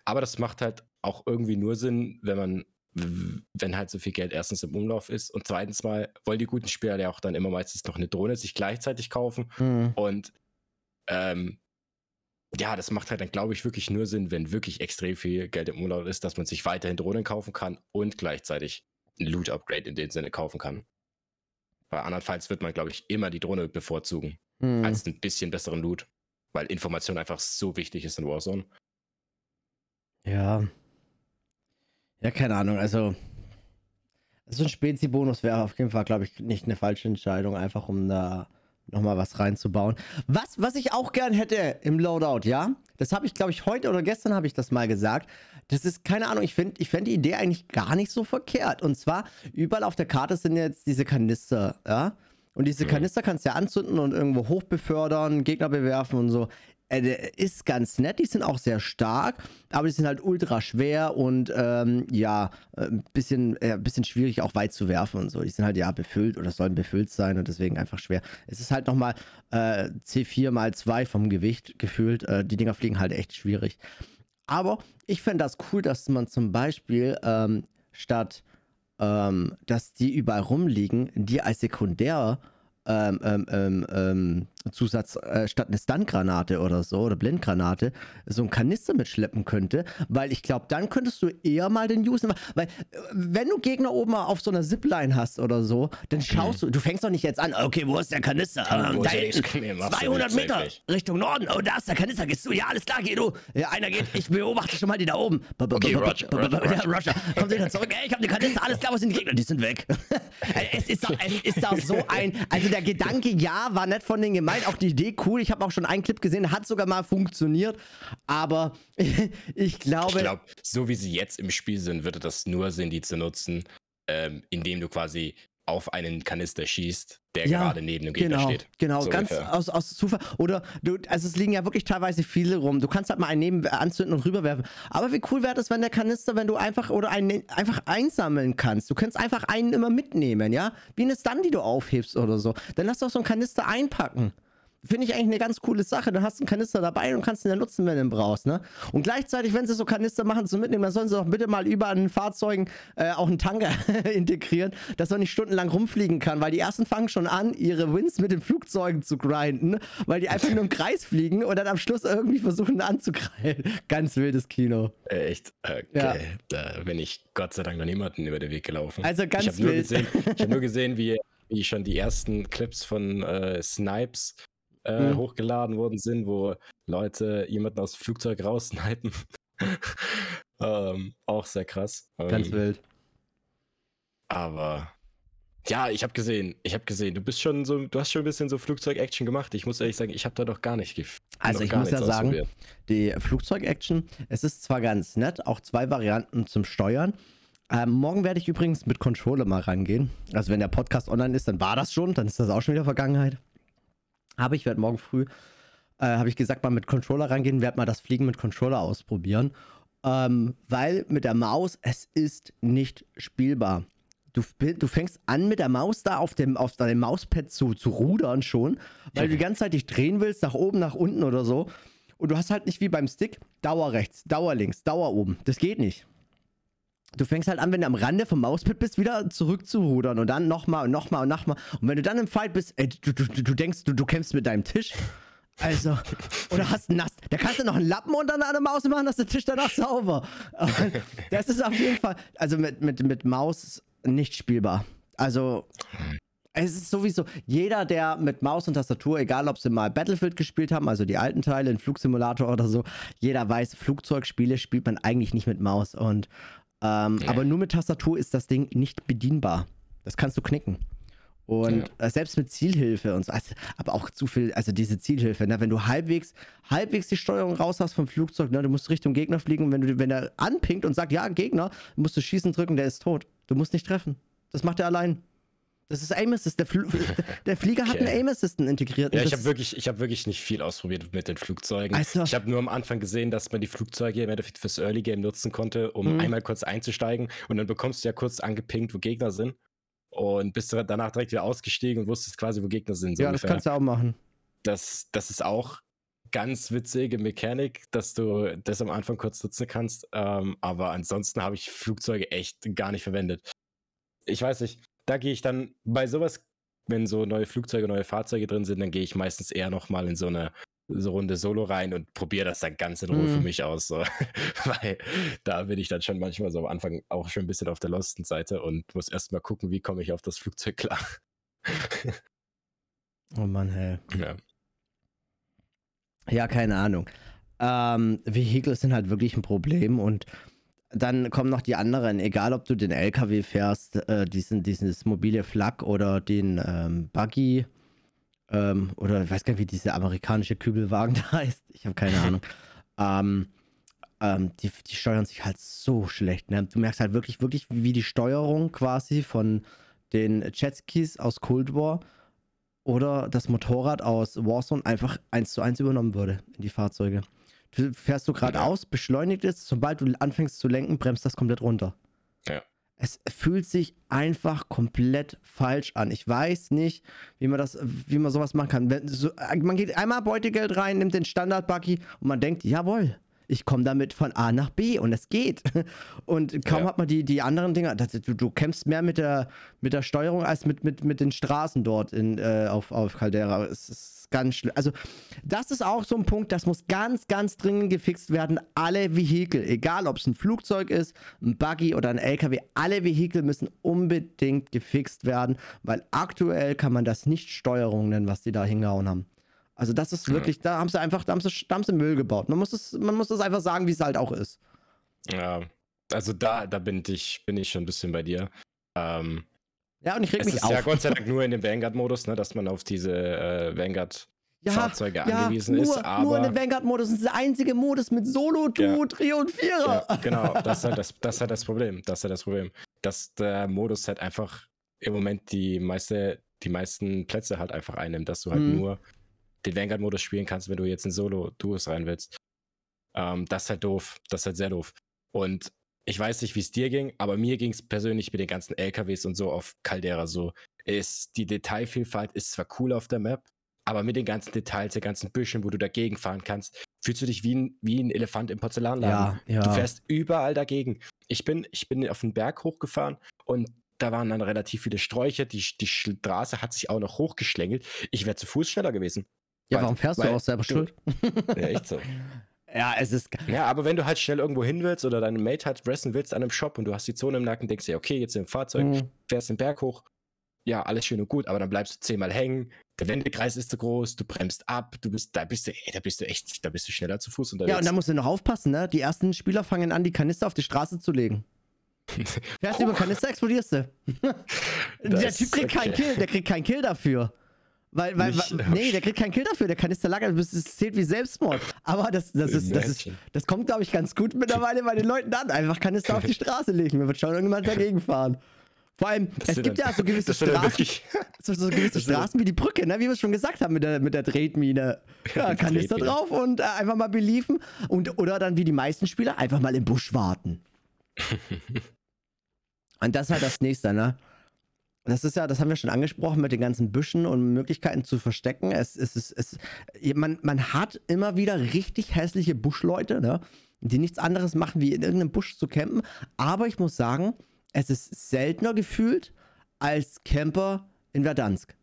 Speaker 2: Aber das macht halt auch irgendwie nur Sinn, wenn man, wenn halt so viel Geld erstens im Umlauf ist und zweitens mal wollen die guten Spieler ja auch dann immer meistens noch eine Drohne sich gleichzeitig kaufen
Speaker 1: Hm.
Speaker 2: und ähm, ja, das macht halt dann, glaube ich, wirklich nur Sinn, wenn wirklich extrem viel Geld im Umlauf ist, dass man sich weiterhin Drohnen kaufen kann und gleichzeitig ein Loot-Upgrade in dem Sinne kaufen kann. Bei andernfalls wird man, glaube ich, immer die Drohne bevorzugen
Speaker 1: Hm.
Speaker 2: als ein bisschen besseren Loot, weil Information einfach so wichtig ist in Warzone.
Speaker 1: Ja. Ja, keine Ahnung. Also, so ein Spezi-Bonus wäre auf jeden Fall, glaube ich, nicht eine falsche Entscheidung, einfach um da nochmal was reinzubauen. Was, was ich auch gern hätte im Loadout, ja, das habe ich, glaube ich, heute oder gestern habe ich das mal gesagt. Das ist, keine Ahnung, ich finde ich find die Idee eigentlich gar nicht so verkehrt. Und zwar, überall auf der Karte sind jetzt diese Kanister, ja. Und diese
Speaker 2: Mhm.
Speaker 1: Kanister kannst du ja anzünden und irgendwo hochbefördern, Gegner bewerfen und so. Äh, ist ganz nett, die sind auch sehr stark, aber die sind halt ultra schwer und ähm, ja, äh, ein bisschen, äh, bisschen schwierig auch weit zu werfen und so. Die sind halt ja befüllt oder sollen befüllt sein und deswegen einfach schwer. Es ist halt nochmal äh, C4 mal 2 vom Gewicht gefühlt. Äh, die Dinger fliegen halt echt schwierig. Aber ich fände das cool, dass man zum Beispiel ähm, statt ähm, dass die überall rumliegen, die als Sekundär ähm, ähm, ähm, ähm, Zusatz äh, statt eine Stun-Granate oder so oder Blindgranate so ein Kanister mitschleppen könnte, weil ich glaube, dann könntest du eher mal den usen, weil äh, wenn du Gegner oben auf so einer Zipline hast oder so, dann schaust du, du fängst doch nicht jetzt an, okay, wo ist der Kanister? Ähm, da hinten,
Speaker 2: nächste? Nee, machst du
Speaker 1: 200
Speaker 2: nicht,
Speaker 1: Meter
Speaker 2: nicht.
Speaker 1: Richtung Norden, oh, da ist der Kanister, gehst du, ja, alles klar, geh du. Ja, einer geht, ich beobachte schon mal die da oben.
Speaker 2: Okay, Roger, Roger,
Speaker 1: Ja, Roger. Kommt wieder zurück, ey, ich hab den Kanister, alles klar, wo sind die Gegner? Die sind weg. es, ist doch, es ist doch so ein, also der Gedanke, ja, war nett von denen gemeint, auch die Idee cool. Ich habe auch schon einen Clip gesehen, hat sogar mal funktioniert, aber ich glaube,
Speaker 2: Ich glaube, so wie sie jetzt im Spiel sind, würde das nur Sinn, die zu nutzen, ähm, indem du quasi auf einen Kanister schießt, der
Speaker 1: Ja,
Speaker 2: gerade neben dem Gegner
Speaker 1: genau,
Speaker 2: steht.
Speaker 1: Genau,
Speaker 2: So
Speaker 1: ganz
Speaker 2: ungefähr.
Speaker 1: aus, aus Zufall. Oder du, also es liegen ja wirklich teilweise viele rum. Du kannst halt mal einen neben anzünden und rüberwerfen. Aber wie cool wäre das, wenn der Kanister, wenn du einfach oder einen einfach einsammeln kannst. Du kannst einfach einen immer mitnehmen, ja? Wie eine Stun, die du aufhebst oder so. Dann lass doch so einen Kanister einpacken. Finde ich eigentlich eine ganz coole Sache. Dann hast du einen Kanister dabei und kannst ihn dann nutzen, wenn du ihn brauchst, ne? Und gleichzeitig, wenn sie so Kanister machen zum Mitnehmen, dann sollen sie doch bitte mal über an den Fahrzeugen äh, auch einen Tanker integrieren, dass man nicht stundenlang rumfliegen kann, weil die ersten fangen schon an, ihre Wins mit den Flugzeugen zu grinden, weil die einfach nur im Kreis fliegen und dann am Schluss irgendwie versuchen anzugreifen. Ganz wildes Kino.
Speaker 2: Echt, okay.
Speaker 1: Ja.
Speaker 2: Da bin ich Gott sei Dank noch niemanden über den Weg gelaufen.
Speaker 1: Also ganz
Speaker 2: ich habe nur
Speaker 1: wild.
Speaker 2: gesehen, ich hab nur gesehen, wie, wie schon die ersten Clips von äh, Snipes äh,
Speaker 1: Mhm.
Speaker 2: hochgeladen worden sind, wo Leute jemanden aus dem Flugzeug raussnipen. ähm, auch sehr krass.
Speaker 1: Ganz
Speaker 2: ähm,
Speaker 1: wild.
Speaker 2: Aber ja, ich habe gesehen, ich habe gesehen, du bist schon so, du hast schon ein bisschen so Flugzeug-Action gemacht. Ich muss ehrlich sagen, ich habe da doch gar nicht gef
Speaker 1: Also ich muss ja sagen, die Flugzeug-Action, es ist zwar ganz nett, auch zwei Varianten zum Steuern. Ähm, morgen werde ich übrigens mit Controller mal rangehen. Also wenn der Podcast online ist, dann war das schon, dann ist das auch schon wieder Vergangenheit. Aber ich werde morgen früh, äh, habe ich gesagt, mal mit Controller rangehen, werde mal das Fliegen mit Controller ausprobieren. Ähm, weil mit der Maus, es ist nicht spielbar. Du, du fängst an mit der Maus da auf dem auf deinem Mauspad zu, zu rudern schon, weil du die ganze Zeit dich drehen willst, nach oben, nach unten oder so. Und du hast halt nicht wie beim Stick Dauer rechts, Dauer links, Dauer oben. Das geht nicht. Du fängst halt an, wenn du am Rande vom Mauspad bist, wieder zurückzurudern und dann nochmal und nochmal und nochmal. Und wenn du dann im Fight bist, ey, du, du, du denkst, du, du kämpfst mit deinem Tisch. Also, oder hast nass. Da kannst du noch einen Lappen unter einer Maus machen, dass der Tisch danach sauber. Das ist auf jeden Fall, also mit, mit, mit Maus nicht spielbar. Also, es ist sowieso, jeder, der mit Maus und Tastatur, egal ob sie mal Battlefield gespielt haben, also die alten Teile, einen Flugsimulator oder so, jeder weiß, Flugzeugspiele spielt man eigentlich nicht mit Maus. Und ähm,
Speaker 2: Nee.
Speaker 1: aber nur mit Tastatur ist das Ding nicht bedienbar. Das kannst du knicken. Und äh, selbst mit Zielhilfe und so, also, aber auch zu viel, also diese Zielhilfe, ne, wenn du halbwegs, halbwegs die Steuerung raus hast vom Flugzeug, ne, du musst Richtung Gegner fliegen und wenn du, wenn er anpinkt und sagt, ja, Gegner, musst du schießen drücken, der ist tot. Du musst nicht treffen. Das macht er allein. Das ist Aim Assist. Der, Fl der Flieger hat
Speaker 2: Okay.
Speaker 1: einen Aim Assistant integriert.
Speaker 2: Ja, ich
Speaker 1: das-
Speaker 2: habe wirklich, ich habe wirklich nicht viel ausprobiert mit den Flugzeugen.
Speaker 1: Also-
Speaker 2: ich habe nur am Anfang gesehen, dass man die Flugzeuge im Endeffekt fürs Early Game nutzen konnte, um
Speaker 1: Mhm.
Speaker 2: einmal kurz einzusteigen und dann bekommst du ja kurz angepinkt, wo Gegner sind und bist danach direkt wieder ausgestiegen und wusstest quasi, wo Gegner sind. So
Speaker 1: ja, das
Speaker 2: ungefähr.
Speaker 1: kannst du auch machen.
Speaker 2: das, das ist auch ganz witzige Mechanik, dass du das am Anfang kurz nutzen kannst. Ähm, aber ansonsten habe ich Flugzeuge echt gar nicht verwendet. Ich weiß nicht, da gehe ich dann bei sowas, wenn so neue Flugzeuge, neue Fahrzeuge drin sind, dann gehe ich meistens eher nochmal in so eine so Runde Solo rein und probiere das dann ganz in Ruhe für
Speaker 1: Mhm.
Speaker 2: mich aus. So. Weil da bin ich dann schon manchmal so am Anfang auch schon ein bisschen auf der losten Seite und muss erstmal gucken, wie komme ich auf das Flugzeug klar.
Speaker 1: Oh Mann, hey.
Speaker 2: ja.
Speaker 1: Ja, keine Ahnung. Ähm, Vehikel sind halt wirklich ein Problem und dann kommen noch die anderen, egal ob du den LKW fährst, äh, diesen, dieses mobile Flak oder den ähm, Buggy ähm, oder ich weiß gar nicht, wie dieser amerikanische Kübelwagen da heißt. Ich habe keine Ahnung. Ähm, ähm, die, die steuern sich halt so schlecht. Ne? Du merkst halt wirklich, wirklich, wie die Steuerung quasi von den Jetskis aus Cold War oder das Motorrad aus Warzone einfach eins zu eins übernommen wurde in die Fahrzeuge. Du fährst du geradeaus, beschleunigt es, sobald du anfängst zu lenken, bremst das komplett runter.
Speaker 2: Ja.
Speaker 1: Es fühlt sich einfach komplett falsch an. Ich weiß nicht, wie man das, wie man sowas machen kann. Wenn, so, man geht einmal Beutegeld rein, nimmt den Standard-Buggy und man denkt, jawohl, ich komme damit von A nach B und es geht. Und kaum
Speaker 2: Ja.
Speaker 1: hat man die, die anderen Dinger, das, du, du kämpfst mehr mit der, mit der Steuerung als mit, mit, mit den Straßen dort in, äh, auf, auf Caldera. Es ist ganz schlimm. Also, das ist auch so ein Punkt, das muss ganz, ganz dringend gefixt werden. Alle Vehikel, egal ob es ein Flugzeug ist, ein Buggy oder ein LKW, alle Vehikel müssen unbedingt gefixt werden, weil aktuell kann man das nicht Steuerung nennen, was die da hingehauen haben. Also das ist
Speaker 2: Ja.
Speaker 1: wirklich, da haben sie einfach, da haben sie, da haben sie Müll gebaut. Man muss es, man muss es einfach sagen, wie es halt auch ist.
Speaker 2: Ja, also da, da bin ich, bin ich schon ein bisschen bei dir. Ähm,
Speaker 1: Ja, und ich reg
Speaker 2: es
Speaker 1: mich
Speaker 2: ist
Speaker 1: auf.
Speaker 2: ja Gott sei Dank nur in dem Vanguard-Modus, ne, dass man auf diese äh, Vanguard-Fahrzeuge
Speaker 1: ja,
Speaker 2: angewiesen
Speaker 1: nur,
Speaker 2: ist.
Speaker 1: Nur in
Speaker 2: Aber
Speaker 1: dem Vanguard-Modus. Das ist der einzige Modus mit Solo, Duo, Trio und Vierer.
Speaker 2: ja, genau, das ist, halt das, das ist halt das Problem. Das ist halt das Problem. Dass der Modus halt einfach im Moment die meiste, die meisten Plätze halt einfach einnimmt, dass du halt
Speaker 1: Mhm.
Speaker 2: nur den Vanguard-Modus spielen kannst, wenn du jetzt in Solo-Duos rein willst. Ähm, das ist halt doof. Das ist halt sehr doof. Und ich weiß nicht, wie es dir ging, aber mir ging es persönlich mit den ganzen LKWs und so auf Caldera so. Ist, die Detailvielfalt ist zwar cool auf der Map, aber mit den ganzen Details, den ganzen Büschen, wo du dagegen fahren kannst, fühlst du dich wie ein, wie ein Elefant im Porzellanladen.
Speaker 1: Ja, ja.
Speaker 2: Du fährst überall dagegen. Ich bin, ich bin auf den Berg hochgefahren und da waren dann relativ viele Sträucher. Die, die Straße hat sich auch noch hochgeschlängelt. Ich wäre zu Fuß schneller gewesen.
Speaker 1: Ja,
Speaker 2: Weil-
Speaker 1: warum fährst
Speaker 2: weil
Speaker 1: du auch selber
Speaker 2: du-
Speaker 1: schuld?
Speaker 2: Ja, echt so.
Speaker 1: Ja, es ist.
Speaker 2: Ja, aber wenn du halt schnell irgendwo hin willst oder deinen Mate halt resten willst an einem Shop und du hast die Zone im Nacken, denkst du, ja, okay, jetzt im Fahrzeug,
Speaker 1: Mhm.
Speaker 2: fährst den Berg hoch. Ja, alles schön und gut, aber dann bleibst du zehnmal hängen. Der Wendekreis ist zu groß, du bremst ab, du bist, da bist du, ey, da bist du echt, da bist du schneller zu Fuß unterwegs.
Speaker 1: Ja, und da musst du noch aufpassen, ne? Die ersten Spieler fangen an, die Kanister auf die Straße zu legen. Fährst du über Kanister, explodierst du. der Typ kriegt keinen
Speaker 2: okay.
Speaker 1: Kill, der kriegt keinen Kill dafür. Weil, weil,
Speaker 2: Nicht-
Speaker 1: weil nee, der kriegt keinen Kill dafür, der Kanister lagert, das zählt wie Selbstmord. Aber das, das, ist, das, ist, das kommt, glaube ich, ganz gut mittlerweile bei den Leuten an. Einfach Kanister auf die Straße legen, mir wird schon irgendjemand dagegen fahren. Vor allem,
Speaker 2: Das
Speaker 1: es gibt
Speaker 2: dann-
Speaker 1: ja so gewisse Straßen, so, so gewisse Straßen wie die Brücke, ne? wie wir es schon gesagt haben mit der, mit der Tretmine. Ja, Kanister
Speaker 2: Tretmine.
Speaker 1: drauf und äh, einfach mal beliefen. Und, oder dann wie die meisten Spieler einfach mal im Busch warten. und das ist halt das nächste, ne? Das ist ja, das haben wir schon angesprochen mit den ganzen Büschen und Möglichkeiten zu verstecken. Es, es, es, es, man, man hat immer wieder richtig hässliche Buschleute, ne? die nichts anderes machen, wie in irgendeinem Busch zu campen. Aber ich muss sagen, es ist seltener gefühlt als Camper in Verdansk.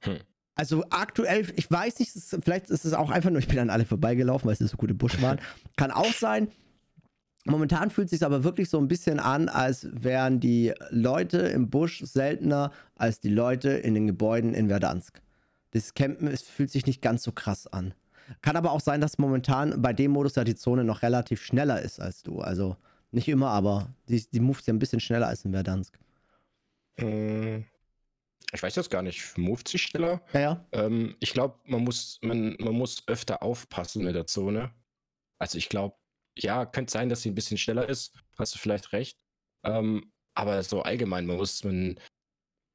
Speaker 2: Hm.
Speaker 1: Also aktuell, ich weiß nicht, vielleicht ist es auch einfach nur, ich bin an alle vorbeigelaufen, weil es so gute Busch waren. Kann auch sein. Momentan fühlt es sich aber wirklich so ein bisschen an, als wären die Leute im Busch seltener als die Leute in den Gebäuden in Verdansk. Das Campen es fühlt sich nicht ganz so krass an. Kann aber auch sein, dass momentan bei dem Modus ja die Zone noch relativ schneller ist als du. Also nicht immer, aber die, die moves ja ein bisschen schneller als in Verdansk.
Speaker 2: Mm, Ich weiß das gar nicht. Moved sich schneller?
Speaker 1: Ja, ja.
Speaker 2: Ähm, ich glaube, man muss, man, man muss öfter aufpassen mit der Zone. Also ich glaube, ja, könnte sein, dass sie ein bisschen schneller ist. Hast du vielleicht recht. Ähm, aber so allgemein, man muss, man,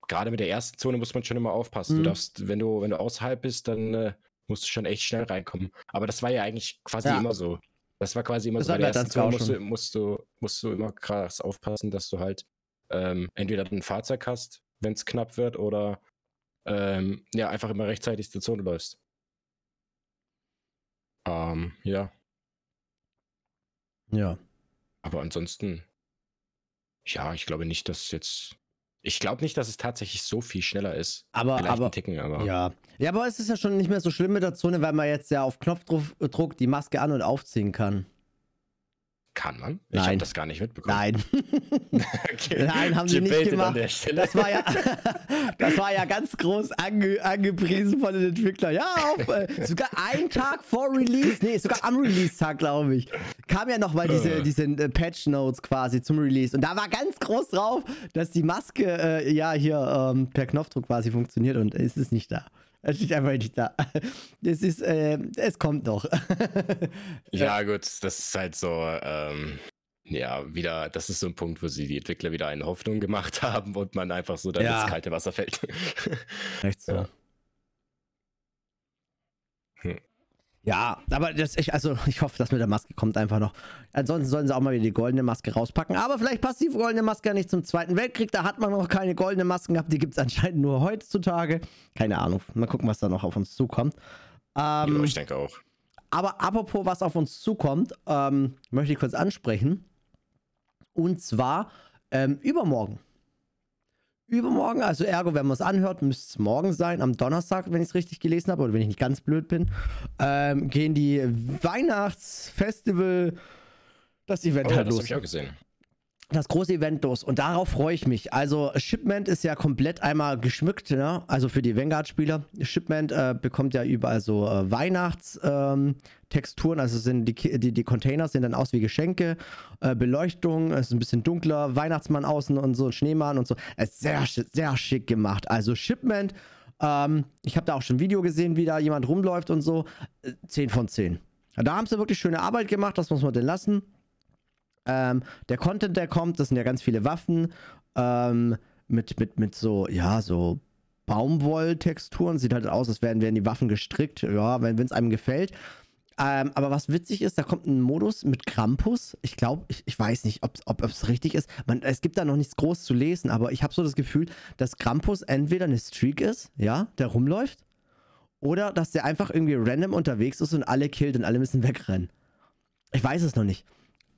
Speaker 2: gerade mit der ersten Zone muss man schon immer aufpassen.
Speaker 1: Mhm.
Speaker 2: Du darfst, wenn du, wenn du außerhalb bist, dann äh, musst du schon echt schnell reinkommen. Aber das war ja eigentlich quasi
Speaker 1: Ja.
Speaker 2: immer so. Das war quasi immer
Speaker 1: Das
Speaker 2: so. Bei der ersten Zone musst du, musst, du, musst du immer krass aufpassen, dass du halt ähm, entweder ein Fahrzeug hast, wenn es knapp wird, oder ähm, ja, einfach immer rechtzeitig zur Zone läufst. Ähm, ja,
Speaker 1: Ja.
Speaker 2: aber ansonsten, ja, ich glaube nicht, dass es jetzt. Ich glaube nicht, dass es tatsächlich so viel schneller ist.
Speaker 1: Aber,
Speaker 2: Vielleicht
Speaker 1: aber,
Speaker 2: Ticken, aber.
Speaker 1: ja. Ja, aber es ist ja schon nicht mehr so schlimm mit der Zone, weil man jetzt ja auf Knopfdruck die Maske an- und aufziehen kann.
Speaker 2: Kann man? Ich habe
Speaker 1: Nein.
Speaker 2: das gar nicht mitbekommen.
Speaker 1: Nein.
Speaker 2: Okay.
Speaker 1: Nein, haben sie nicht gemacht. Das war ja, das war ja ganz groß ange, angepriesen von den Entwicklern. Ja, auf, äh, sogar einen Tag vor Release, nee, sogar am Release-Tag, glaube ich, kam ja nochmal diese,
Speaker 2: Äh.
Speaker 1: diese äh, Patch-Notes quasi zum Release. Und da war ganz groß drauf, dass die Maske äh, ja hier ähm, per Knopfdruck quasi funktioniert und es ist nicht da. Es ist einfach nicht da. Es ist, äh, es kommt noch.
Speaker 2: Ja, gut, das ist halt so, ähm, ja, wieder, das ist so ein Punkt, wo sie die Entwickler wieder eine Hoffnung gemacht haben und man einfach so dann
Speaker 1: Ja.
Speaker 2: ins kalte Wasser fällt.
Speaker 1: Echt so.
Speaker 2: Ja. Hm.
Speaker 1: Ja, aber das ich, also ich hoffe, das mit der Maske kommt einfach noch. Ansonsten sollen sie auch mal wieder die goldene Maske rauspacken. Aber vielleicht passt die goldene Maske ja nicht zum Zweiten Weltkrieg. Da hat man noch keine goldene Masken gehabt. Die gibt es anscheinend nur heutzutage. Keine Ahnung. Mal gucken, was da noch auf uns zukommt.
Speaker 2: ja,
Speaker 1: Ähm,
Speaker 2: ich denke auch.
Speaker 1: aber apropos, was auf uns zukommt, ähm, möchte ich kurz ansprechen. Und zwar ähm, übermorgen. Übermorgen, also ergo, wenn man es anhört, müsste es morgen sein, am Donnerstag, wenn ich es richtig gelesen habe, oder wenn ich nicht ganz blöd bin, ähm, gehen die Weihnachtsfestival, das Event
Speaker 2: Oh,
Speaker 1: halt
Speaker 2: das
Speaker 1: los.
Speaker 2: habe ich auch gesehen.
Speaker 1: Das große Event los und darauf freue ich mich. Also Shipment ist ja komplett einmal geschmückt, ne? also für die Vanguard-Spieler. Shipment äh, bekommt ja überall so äh, Weihnachtstexturen, also sind die, die, die Container sehen dann aus wie Geschenke, äh, Beleuchtung, es ist ein bisschen dunkler, Weihnachtsmann außen und so, Schneemann und so. Es ist sehr, sehr schick gemacht. Also Shipment, ähm, ich habe da auch schon ein Video gesehen, wie da jemand rumläuft und so. Äh, 10 von 10. Da haben sie wirklich schöne Arbeit gemacht, das muss man denn lassen. Ähm, der Content, der kommt, das sind ja ganz viele Waffen ähm, mit, mit, mit so, ja, so Baumwolltexturen. Sieht halt aus, als wären, wären die Waffen gestrickt, ja, wenn es einem gefällt. Ähm, aber was witzig ist, da kommt ein Modus mit Krampus. Ich glaube, ich, ich weiß nicht, ob es richtig ist. Man, es gibt da noch nichts groß zu lesen, aber ich habe so das Gefühl, dass Krampus entweder eine Streak ist, ja, der rumläuft, oder dass der einfach irgendwie random unterwegs ist und alle killt und alle müssen wegrennen. Ich weiß es noch nicht.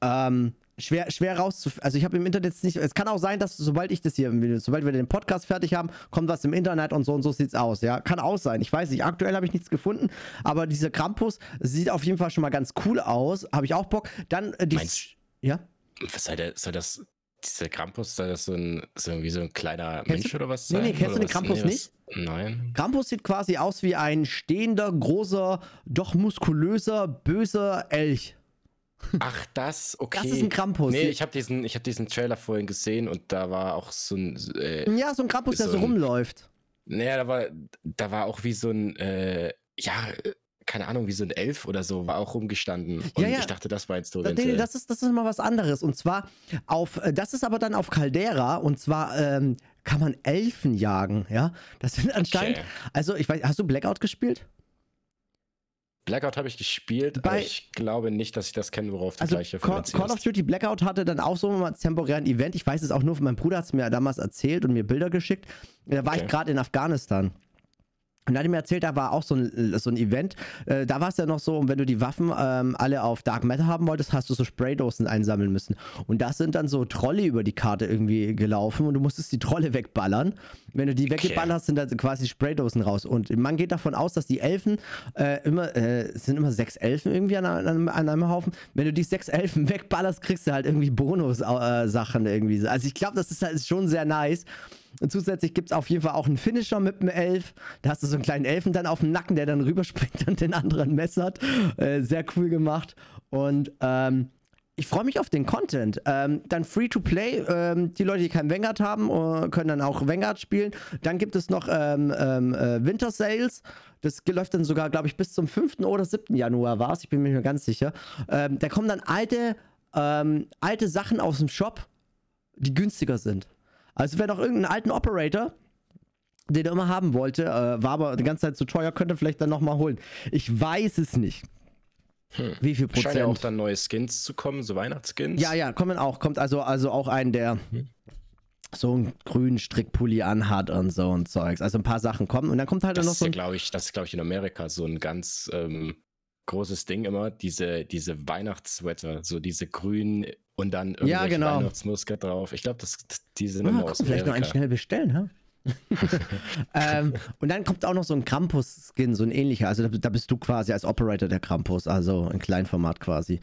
Speaker 1: Ähm, schwer, schwer rauszufinden. Also ich habe im Internet jetzt nicht. Es kann auch sein, dass sobald ich das hier, sobald wir den Podcast fertig haben, kommt was im Internet und so und so sieht's aus. Ja, kann auch sein. Ich weiß nicht. Aktuell habe ich nichts gefunden, aber dieser Krampus sieht auf jeden Fall schon mal ganz cool aus. Habe ich auch Bock. Dann äh, die.
Speaker 2: Meinst-
Speaker 1: Ja.
Speaker 2: Was soll, der, soll das, dieser Krampus, soll das so ein, so wie so ein kleiner
Speaker 1: Kennst
Speaker 2: Mensch
Speaker 1: du-
Speaker 2: oder was
Speaker 1: Nee,
Speaker 2: sein?
Speaker 1: nee, kennst du den? Krampus
Speaker 2: was- Nein.
Speaker 1: Krampus sieht quasi aus wie ein stehender, großer, doch muskulöser, böser Elch.
Speaker 2: Ach, das, okay.
Speaker 1: Das ist ein Krampus.
Speaker 2: Nee, ich habe diesen, ich hab diesen Trailer vorhin gesehen und da war auch so ein, äh,
Speaker 1: ja, so ein Krampus, der
Speaker 2: so
Speaker 1: so
Speaker 2: ein-
Speaker 1: rumläuft.
Speaker 2: naja, da war, da war auch wie so ein, äh, ja, keine Ahnung, wie so ein Elf oder so, war auch rumgestanden. Und
Speaker 1: Ja, ja.
Speaker 2: ich dachte, das war jetzt so
Speaker 1: Nee, nee, das ist, das ist mal was anderes. Und zwar auf, äh, das ist aber dann auf Caldera. Und zwar ähm, kann man Elfen jagen, ja. Das sind anscheinend,
Speaker 2: Okay.
Speaker 1: also ich weiß, hast du Blackout gespielt?
Speaker 2: Blackout habe ich gespielt, aber
Speaker 1: Bei-
Speaker 2: ich glaube nicht, dass ich das kenne, worauf du
Speaker 1: Also
Speaker 2: gleich
Speaker 1: Call,
Speaker 2: referenziert
Speaker 1: Call of. Duty Blackout hatte dann auch so mal temporären Event. Ich weiß es auch nur, mein Bruder hat es mir damals erzählt und mir Bilder geschickt. Da war
Speaker 2: Okay.
Speaker 1: ich gerade in Afghanistan. Und da hat er mir erzählt, da war auch so ein, so ein Event. Äh, da war es ja noch so, und wenn du die Waffen ähm, alle auf Dark Matter haben wolltest, hast du so Spraydosen einsammeln müssen. Und das sind dann so Trolle über die Karte irgendwie gelaufen und du musstest die Trolle wegballern. Wenn du die weggeballert hast, sind dann quasi Spraydosen raus. Und man geht davon aus, dass die Elfen äh, immer, äh, es sind immer sechs Elfen irgendwie an, einem- an einem Haufen. Wenn du die sechs Elfen wegballerst, kriegst du halt irgendwie Bonus-Sachen irgendwie. Also ich glaube, das ist halt schon sehr nice. Und zusätzlich gibt es auf jeden Fall auch einen Finisher mit einem Elf. Da hast du so einen kleinen Elfen dann auf dem Nacken, der dann rüberspringt und den anderen messert. Äh, sehr cool gemacht. Und ähm, ich freue mich auf den Content. Ähm, dann Free-to-Play. Ähm, die Leute, die kein Vanguard haben, äh, können dann auch Vanguard spielen. Dann gibt es noch ähm, ähm, äh, Winter Sales. Das läuft dann sogar, glaube ich, bis zum 5. oder 7. Januar war es. Ich bin mir nicht mehr ganz sicher. Ähm, da kommen dann alte, ähm, alte Sachen aus dem Shop, die günstiger sind. Also wer noch irgendeinen alten Operator, den er immer haben wollte, äh, war aber die ganze Zeit zu teuer, könnte vielleicht dann nochmal holen. Ich weiß es nicht.
Speaker 2: Hm.
Speaker 1: Wie viel
Speaker 2: Scheinen ja auch
Speaker 1: Prozent?
Speaker 2: dann neue Skins zu kommen, so Weihnachtsskins.
Speaker 1: Ja, ja, kommen auch. Kommt also, also auch ein, der
Speaker 2: Mhm.
Speaker 1: so einen grünen Strickpulli anhat und so und Zeugs. Also ein paar Sachen kommen. Und dann kommt halt
Speaker 2: Das
Speaker 1: noch
Speaker 2: ist
Speaker 1: so
Speaker 2: ja,
Speaker 1: ein.
Speaker 2: glaube ich, das ist, glaube ich, in Amerika so ein ganz ähm, großes Ding immer, diese, diese Weihnachtssweater, so diese grünen und dann
Speaker 1: Ja,
Speaker 2: irgendwelche
Speaker 1: genau.
Speaker 2: Weihnachtsmuster drauf. Ich glaube, das, das, die sind
Speaker 1: Ah,
Speaker 2: aus
Speaker 1: vielleicht noch einen schnell bestellen, ha? ähm, und dann kommt auch noch so ein Krampus-Skin, so ein ähnlicher. Also da, da bist du quasi als Operator der Krampus, also ein Kleinformat quasi.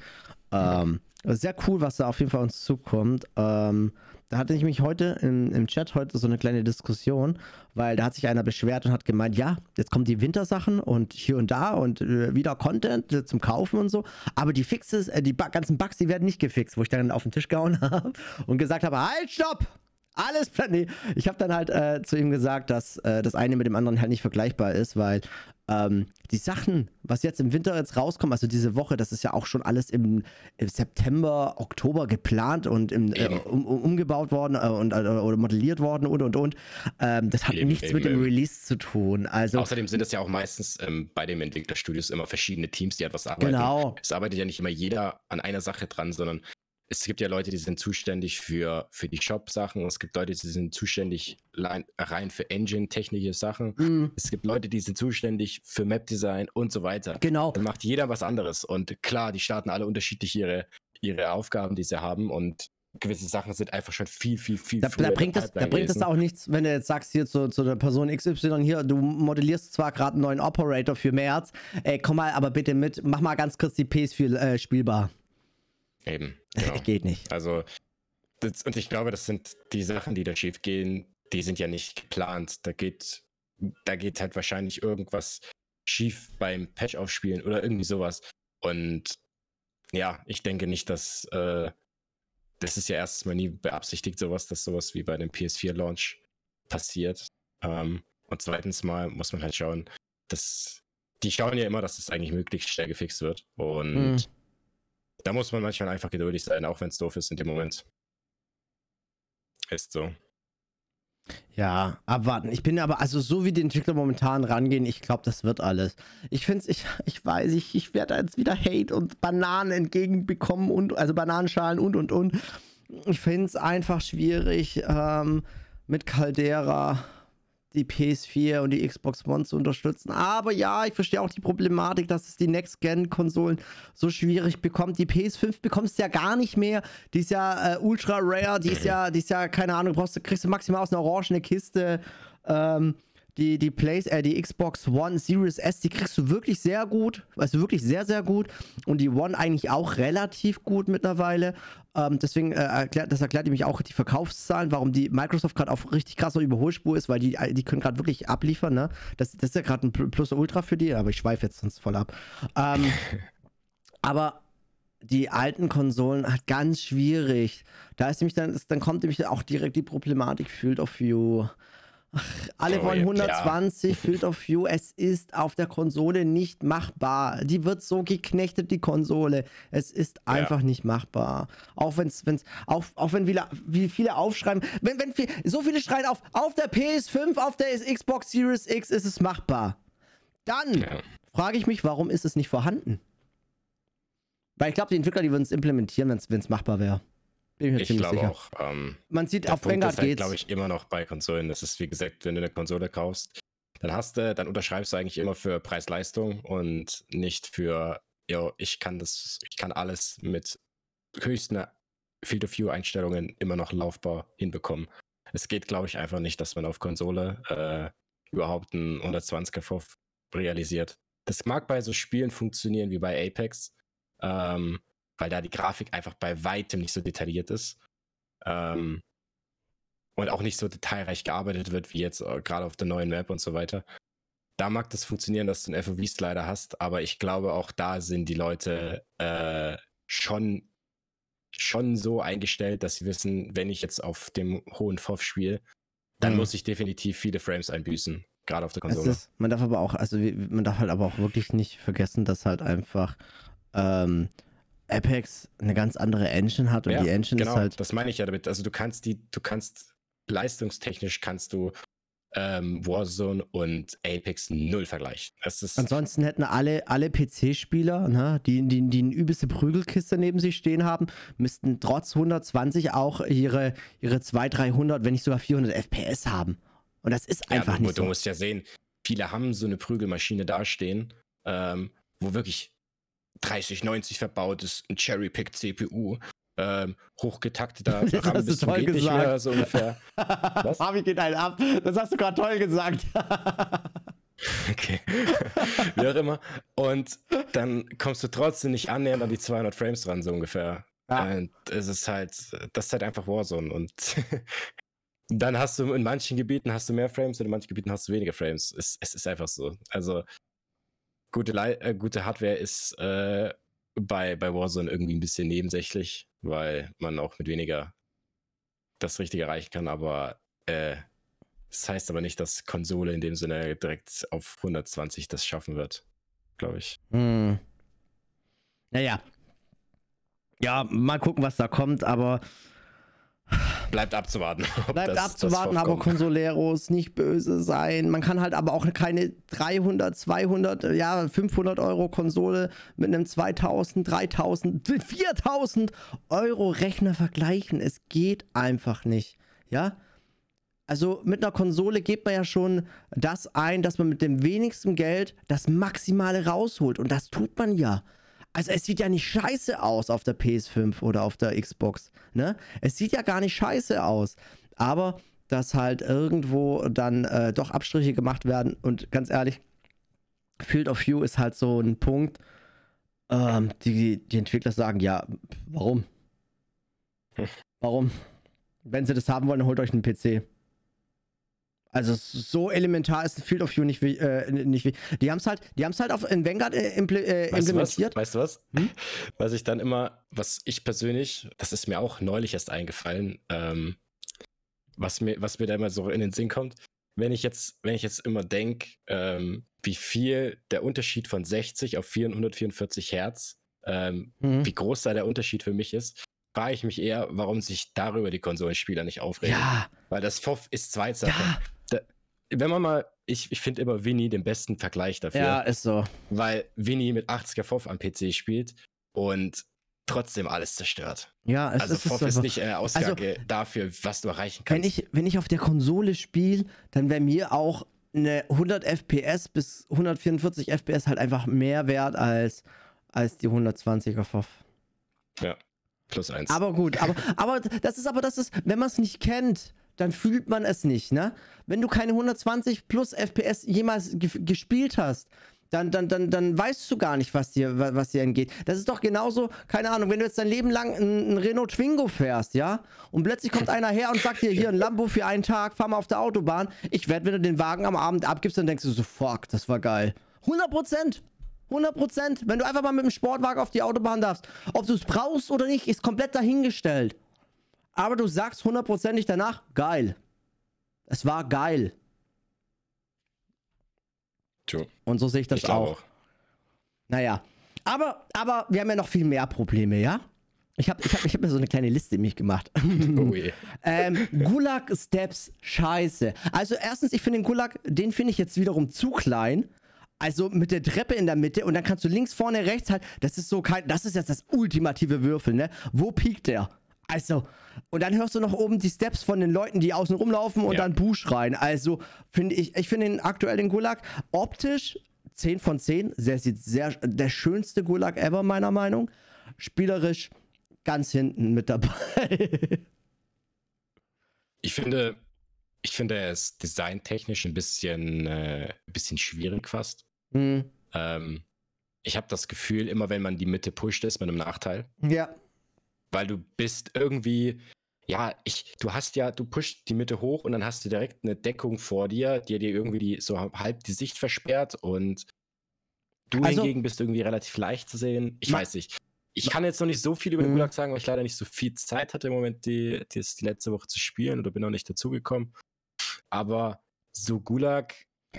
Speaker 1: Ähm, sehr cool, was da auf jeden Fall uns zukommt. Ähm, da hatte ich mich heute im, im Chat heute so eine kleine Diskussion, weil da hat sich einer beschwert und hat gemeint, ja, jetzt kommen die Wintersachen und hier und da und äh, wieder Content äh, zum Kaufen und so, aber die Fixes, äh, die Bu- ganzen Bugs, die werden nicht gefixt, wo ich dann auf den Tisch gehauen habe und gesagt habe, halt, stopp! Alles plan nee. Ich habe dann halt äh, zu ihm gesagt, dass äh, das eine mit dem anderen halt nicht vergleichbar ist, weil ähm, die Sachen, was jetzt im Winter jetzt rauskommt, also diese Woche, das ist ja auch schon alles im, im September, Oktober geplant und im, äh, um, um, umgebaut worden äh, und, äh, oder modelliert worden und und und. Ähm, das hat
Speaker 2: Eben,
Speaker 1: nichts
Speaker 2: eben,
Speaker 1: mit dem. Release zu tun. Also
Speaker 2: Außerdem sind es ja auch meistens ähm, bei den Entwicklerstudios immer verschiedene Teams, die etwas arbeiten.
Speaker 1: genau.
Speaker 2: Es arbeitet ja nicht immer jeder an einer Sache dran, sondern es gibt ja Leute, die sind zuständig für, für die Shop-Sachen. Es gibt Leute, die sind zuständig rein für Engine-technische Sachen. Mm. Es gibt Leute, die sind zuständig für Map-Design und so weiter.
Speaker 1: Genau.
Speaker 2: Dann macht jeder was anderes. Und klar, die starten alle unterschiedlich ihre, ihre Aufgaben, die sie haben. Und gewisse Sachen sind einfach schon viel, viel, viel
Speaker 1: da, da bringt es, Da bringt es auch nichts, wenn du jetzt sagst hier zu, zu der Person XY hier, du modellierst zwar gerade einen neuen Operator für März, ey, komm mal aber bitte mit, mach mal ganz kurz die PS4 äh, spielbar.
Speaker 2: Eben.
Speaker 1: Genau. Geht nicht.
Speaker 2: Also, das, und ich glaube, das sind die Sachen, die da schief gehen, die sind ja nicht geplant. Da geht, da geht halt wahrscheinlich irgendwas schief beim Patch aufspielen oder irgendwie sowas. Und ja, ich denke nicht, dass äh, das ist ja erstens mal nie beabsichtigt, sowas, dass sowas wie bei dem PS4-Launch passiert. Ähm, und zweitens mal muss man halt schauen, dass die schauen ja immer, dass es das eigentlich möglichst schnell gefixt wird. Und hm. Da muss man manchmal einfach geduldig sein, auch wenn es doof ist in dem Moment. Ist so.
Speaker 1: Ja, abwarten. Ich bin aber, also so wie die Entwickler momentan rangehen, ich glaube, das wird alles. Ich finde es, ich, ich weiß, ich, ich werde jetzt wieder Hate und Bananen entgegenbekommen und, also Bananenschalen und und und. Ich finde es einfach schwierig ähm, mit Caldera die PS4 und die Xbox One zu unterstützen. Aber ja, ich verstehe auch die Problematik, dass es die Next-Gen-Konsolen so schwierig bekommt. Die PS5 bekommst du ja gar nicht mehr. Die ist ja äh, ultra rare, die ist ja, die ist ja, keine Ahnung, brauchst, kriegst du maximal aus einer orangene Kiste. Ähm, die, die, Play, äh, die Xbox One Series S, die kriegst du wirklich sehr gut. Also wirklich sehr, sehr gut. Und die One eigentlich auch relativ gut mittlerweile. Ähm, deswegen, äh, erklärt, das erklärt nämlich auch die Verkaufszahlen, warum die Microsoft gerade auf richtig krasser Überholspur ist, weil die, die können gerade wirklich abliefern. Ne? Das, das ist ja gerade ein Plus Ultra für die, aber ich schweife jetzt sonst voll ab. Ähm, aber die alten Konsolen hat ganz schwierig. Da ist nämlich dann, dann kommt nämlich auch direkt die Problematik Field of View. Ach, alle wollen 120 ja. Field of View. Es ist auf der Konsole nicht machbar. Die wird so geknechtet, die Konsole. Es ist einfach ja. nicht machbar. Auch wenn's, wenn's, auch, auch wenn viele, wie viele aufschreiben, wenn, wenn viel, so viele schreien auf, auf der PS5, auf der Xbox Series X ist es machbar. Dann ja. frage ich mich, warum ist es nicht vorhanden? Weil ich glaube, die Entwickler, die würden es implementieren, wenn es machbar wäre.
Speaker 2: Bin ich, ich glaube auch.
Speaker 1: Ähm, Man sieht, auf Vanguard halt,
Speaker 2: glaube ich, immer noch bei Konsolen. Das ist, wie gesagt, wenn du eine Konsole kaufst, dann hast du, dann unterschreibst du eigentlich immer für Preis-Leistung und nicht für, yo, ich kann das, ich kann alles mit höchsten Field of View Einstellungen immer noch laufbar hinbekommen. Es geht, glaube ich, einfach nicht, dass man auf Konsole äh, überhaupt einen 120er FOV realisiert. Das mag bei so Spielen funktionieren wie bei Apex, ähm, weil da die Grafik einfach bei weitem nicht so detailliert ist. Ähm, und auch nicht so detailreich gearbeitet wird, wie jetzt äh, gerade auf der neuen Map und so weiter. Da mag das funktionieren, dass du einen FOV-Slider hast, aber ich glaube, auch da sind die Leute äh, schon, schon so eingestellt, dass sie wissen, wenn ich jetzt auf dem hohen FOV spiele, dann mhm. muss ich definitiv viele Frames einbüßen, gerade auf der Konsole.
Speaker 1: Ist, man darf aber auch, also man darf halt aber auch wirklich nicht vergessen, dass halt einfach ähm, Apex eine ganz andere Engine hat und ja, die Engine genau, ist halt.
Speaker 2: Das meine ich ja damit. Also du kannst die, du kannst leistungstechnisch kannst du ähm, Warzone und Apex null vergleichen.
Speaker 1: Ansonsten hätten alle, alle PC-Spieler, ne, die, die, die eine übelste Prügelkiste neben sich stehen haben, müssten trotz 120 auch ihre, ihre 200, 300, wenn nicht sogar 400 FPS haben. Und das ist einfach ja, du, nicht
Speaker 2: so. Du musst ja sehen, viele haben so eine Prügelmaschine dastehen, ähm, wo wirklich 3090 verbaut ist, ein Cherry-Pick-CPU, ähm, hochgetakteter
Speaker 1: das RAM bis du toll gesagt. mehr, so ungefähr. Was? Fabi geht einen ab. Das hast du gerade toll gesagt.
Speaker 2: okay. Wie auch immer. Und dann kommst du trotzdem nicht annähernd an die 200 Frames dran, so ungefähr. Ja. Und es ist halt, das ist halt einfach Warzone. Und dann hast du in manchen Gebieten hast du mehr Frames und in manchen Gebieten hast du weniger Frames. Es, es ist einfach so. Also gute, Le äh, gute Hardware ist äh, bei, bei Warzone irgendwie ein bisschen nebensächlich, weil man auch mit weniger das Richtige erreichen kann, aber äh, das heißt aber nicht, dass Konsole in dem Sinne direkt auf 120 das schaffen wird, glaube ich.
Speaker 1: Hm. Naja. Ja, mal gucken, was da kommt, aber
Speaker 2: bleibt abzuwarten.
Speaker 1: Bleibt das, abzuwarten, das aber Consoleros nicht böse sein. Man kann halt aber auch keine 300, 200, ja, 500 Euro Konsole mit einem 2000, 3000, 4000 Euro Rechner vergleichen. Es geht einfach nicht. Ja? Also mit einer Konsole geht man ja schon das ein, dass man mit dem wenigsten Geld das Maximale rausholt. Und das tut man ja. Also es sieht ja nicht scheiße aus auf der PS5 oder auf der Xbox. Ne? Es sieht ja gar nicht scheiße aus. Aber dass halt irgendwo dann äh, doch Abstriche gemacht werden. Und ganz ehrlich, Field of View ist halt so ein Punkt, ähm, die, die Entwickler sagen, ja, warum? Warum? Wenn sie das haben wollen, holt euch einen PC. Also so elementar ist Field of View nicht, äh, nicht Die haben es halt, die haben es halt auf in Vanguard äh, impl äh, weißt implementiert.
Speaker 2: Du weißt du was? Hm? Was ich dann immer, was ich persönlich, das ist mir auch neulich erst eingefallen, ähm, was mir, was mir da immer so in den Sinn kommt, wenn ich jetzt, wenn ich jetzt immer denke, ähm, wie viel der Unterschied von 60 auf 444 Hertz, ähm, mhm. wie groß da der Unterschied für mich ist, frage ich mich eher, warum sich darüber die Konsolenspieler nicht aufregen. Ja. Weil das FOF ist Zweitsache. Ja wenn man mal, ich, ich finde immer Winnie den besten Vergleich dafür.
Speaker 1: Ja, ist so.
Speaker 2: Weil Winnie mit 80er FOV am PC spielt und trotzdem alles zerstört.
Speaker 1: Ja,
Speaker 2: es also ist FOV ist nicht eine Aussage also, dafür, was du erreichen kannst.
Speaker 1: Wenn ich, wenn ich auf der Konsole spiele, dann wäre mir auch eine 100 FPS bis 144 FPS halt einfach mehr wert als, als die 120er FOV.
Speaker 2: Ja, plus eins.
Speaker 1: Aber gut, aber, aber das ist aber, das ist, wenn man es nicht kennt, dann fühlt man es nicht, ne? Wenn du keine 120 plus FPS jemals gespielt hast, dann, dann, dann, dann weißt du gar nicht, was dir, was dir entgeht. Das ist doch genauso, keine Ahnung, wenn du jetzt dein Leben lang einen Renault Twingo fährst, ja, und plötzlich kommt einer her und sagt dir, hier ein Lambo für einen Tag, fahr mal auf der Autobahn. Ich werde, wenn du den Wagen am Abend abgibst, dann denkst du so, fuck, das war geil. 100 Prozent. 100 Prozent. Wenn du einfach mal mit dem Sportwagen auf die Autobahn darfst, ob du es brauchst oder nicht, ist komplett dahingestellt aber du sagst hundertprozentig danach, geil. Es war geil.
Speaker 2: Tja.
Speaker 1: Und so sehe ich das ich auch. auch. Naja. Aber, aber wir haben ja noch viel mehr Probleme, ja? Ich habe ich hab, ich hab mir so eine kleine Liste mich gemacht. Oh ähm, Gulag Steps, scheiße. Also erstens, ich finde den Gulag, den finde ich jetzt wiederum zu klein. Also mit der Treppe in der Mitte und dann kannst du links, vorne, rechts halt. Das ist so kein, das ist jetzt das ultimative Würfel, ne? Wo piekt der? Also, und dann hörst du noch oben die Steps von den Leuten, die außen rumlaufen und ja. dann Busch rein. Also, finde ich, ich finde den aktuell den Gulag optisch 10 von 10. Sehr, sehr, der schönste Gulag ever, meiner Meinung. Spielerisch ganz hinten mit dabei.
Speaker 2: ich finde, ich finde, er ist designtechnisch ein bisschen, äh, ein bisschen schwierig fast. Mhm. Ähm, ich habe das Gefühl, immer wenn man die Mitte pusht, ist man im Nachteil.
Speaker 1: Ja
Speaker 2: weil du bist irgendwie, ja, ich, du hast ja, du pushst die Mitte hoch und dann hast du direkt eine Deckung vor dir, die dir irgendwie die, so halb die Sicht versperrt und du also, hingegen bist irgendwie relativ leicht zu sehen. Ich weiß nicht. Ich kann jetzt noch nicht so viel über den mhm. Gulag sagen, weil ich leider nicht so viel Zeit hatte im Moment, die, die, die letzte Woche zu spielen oder bin noch nicht dazugekommen. Aber so Gulag,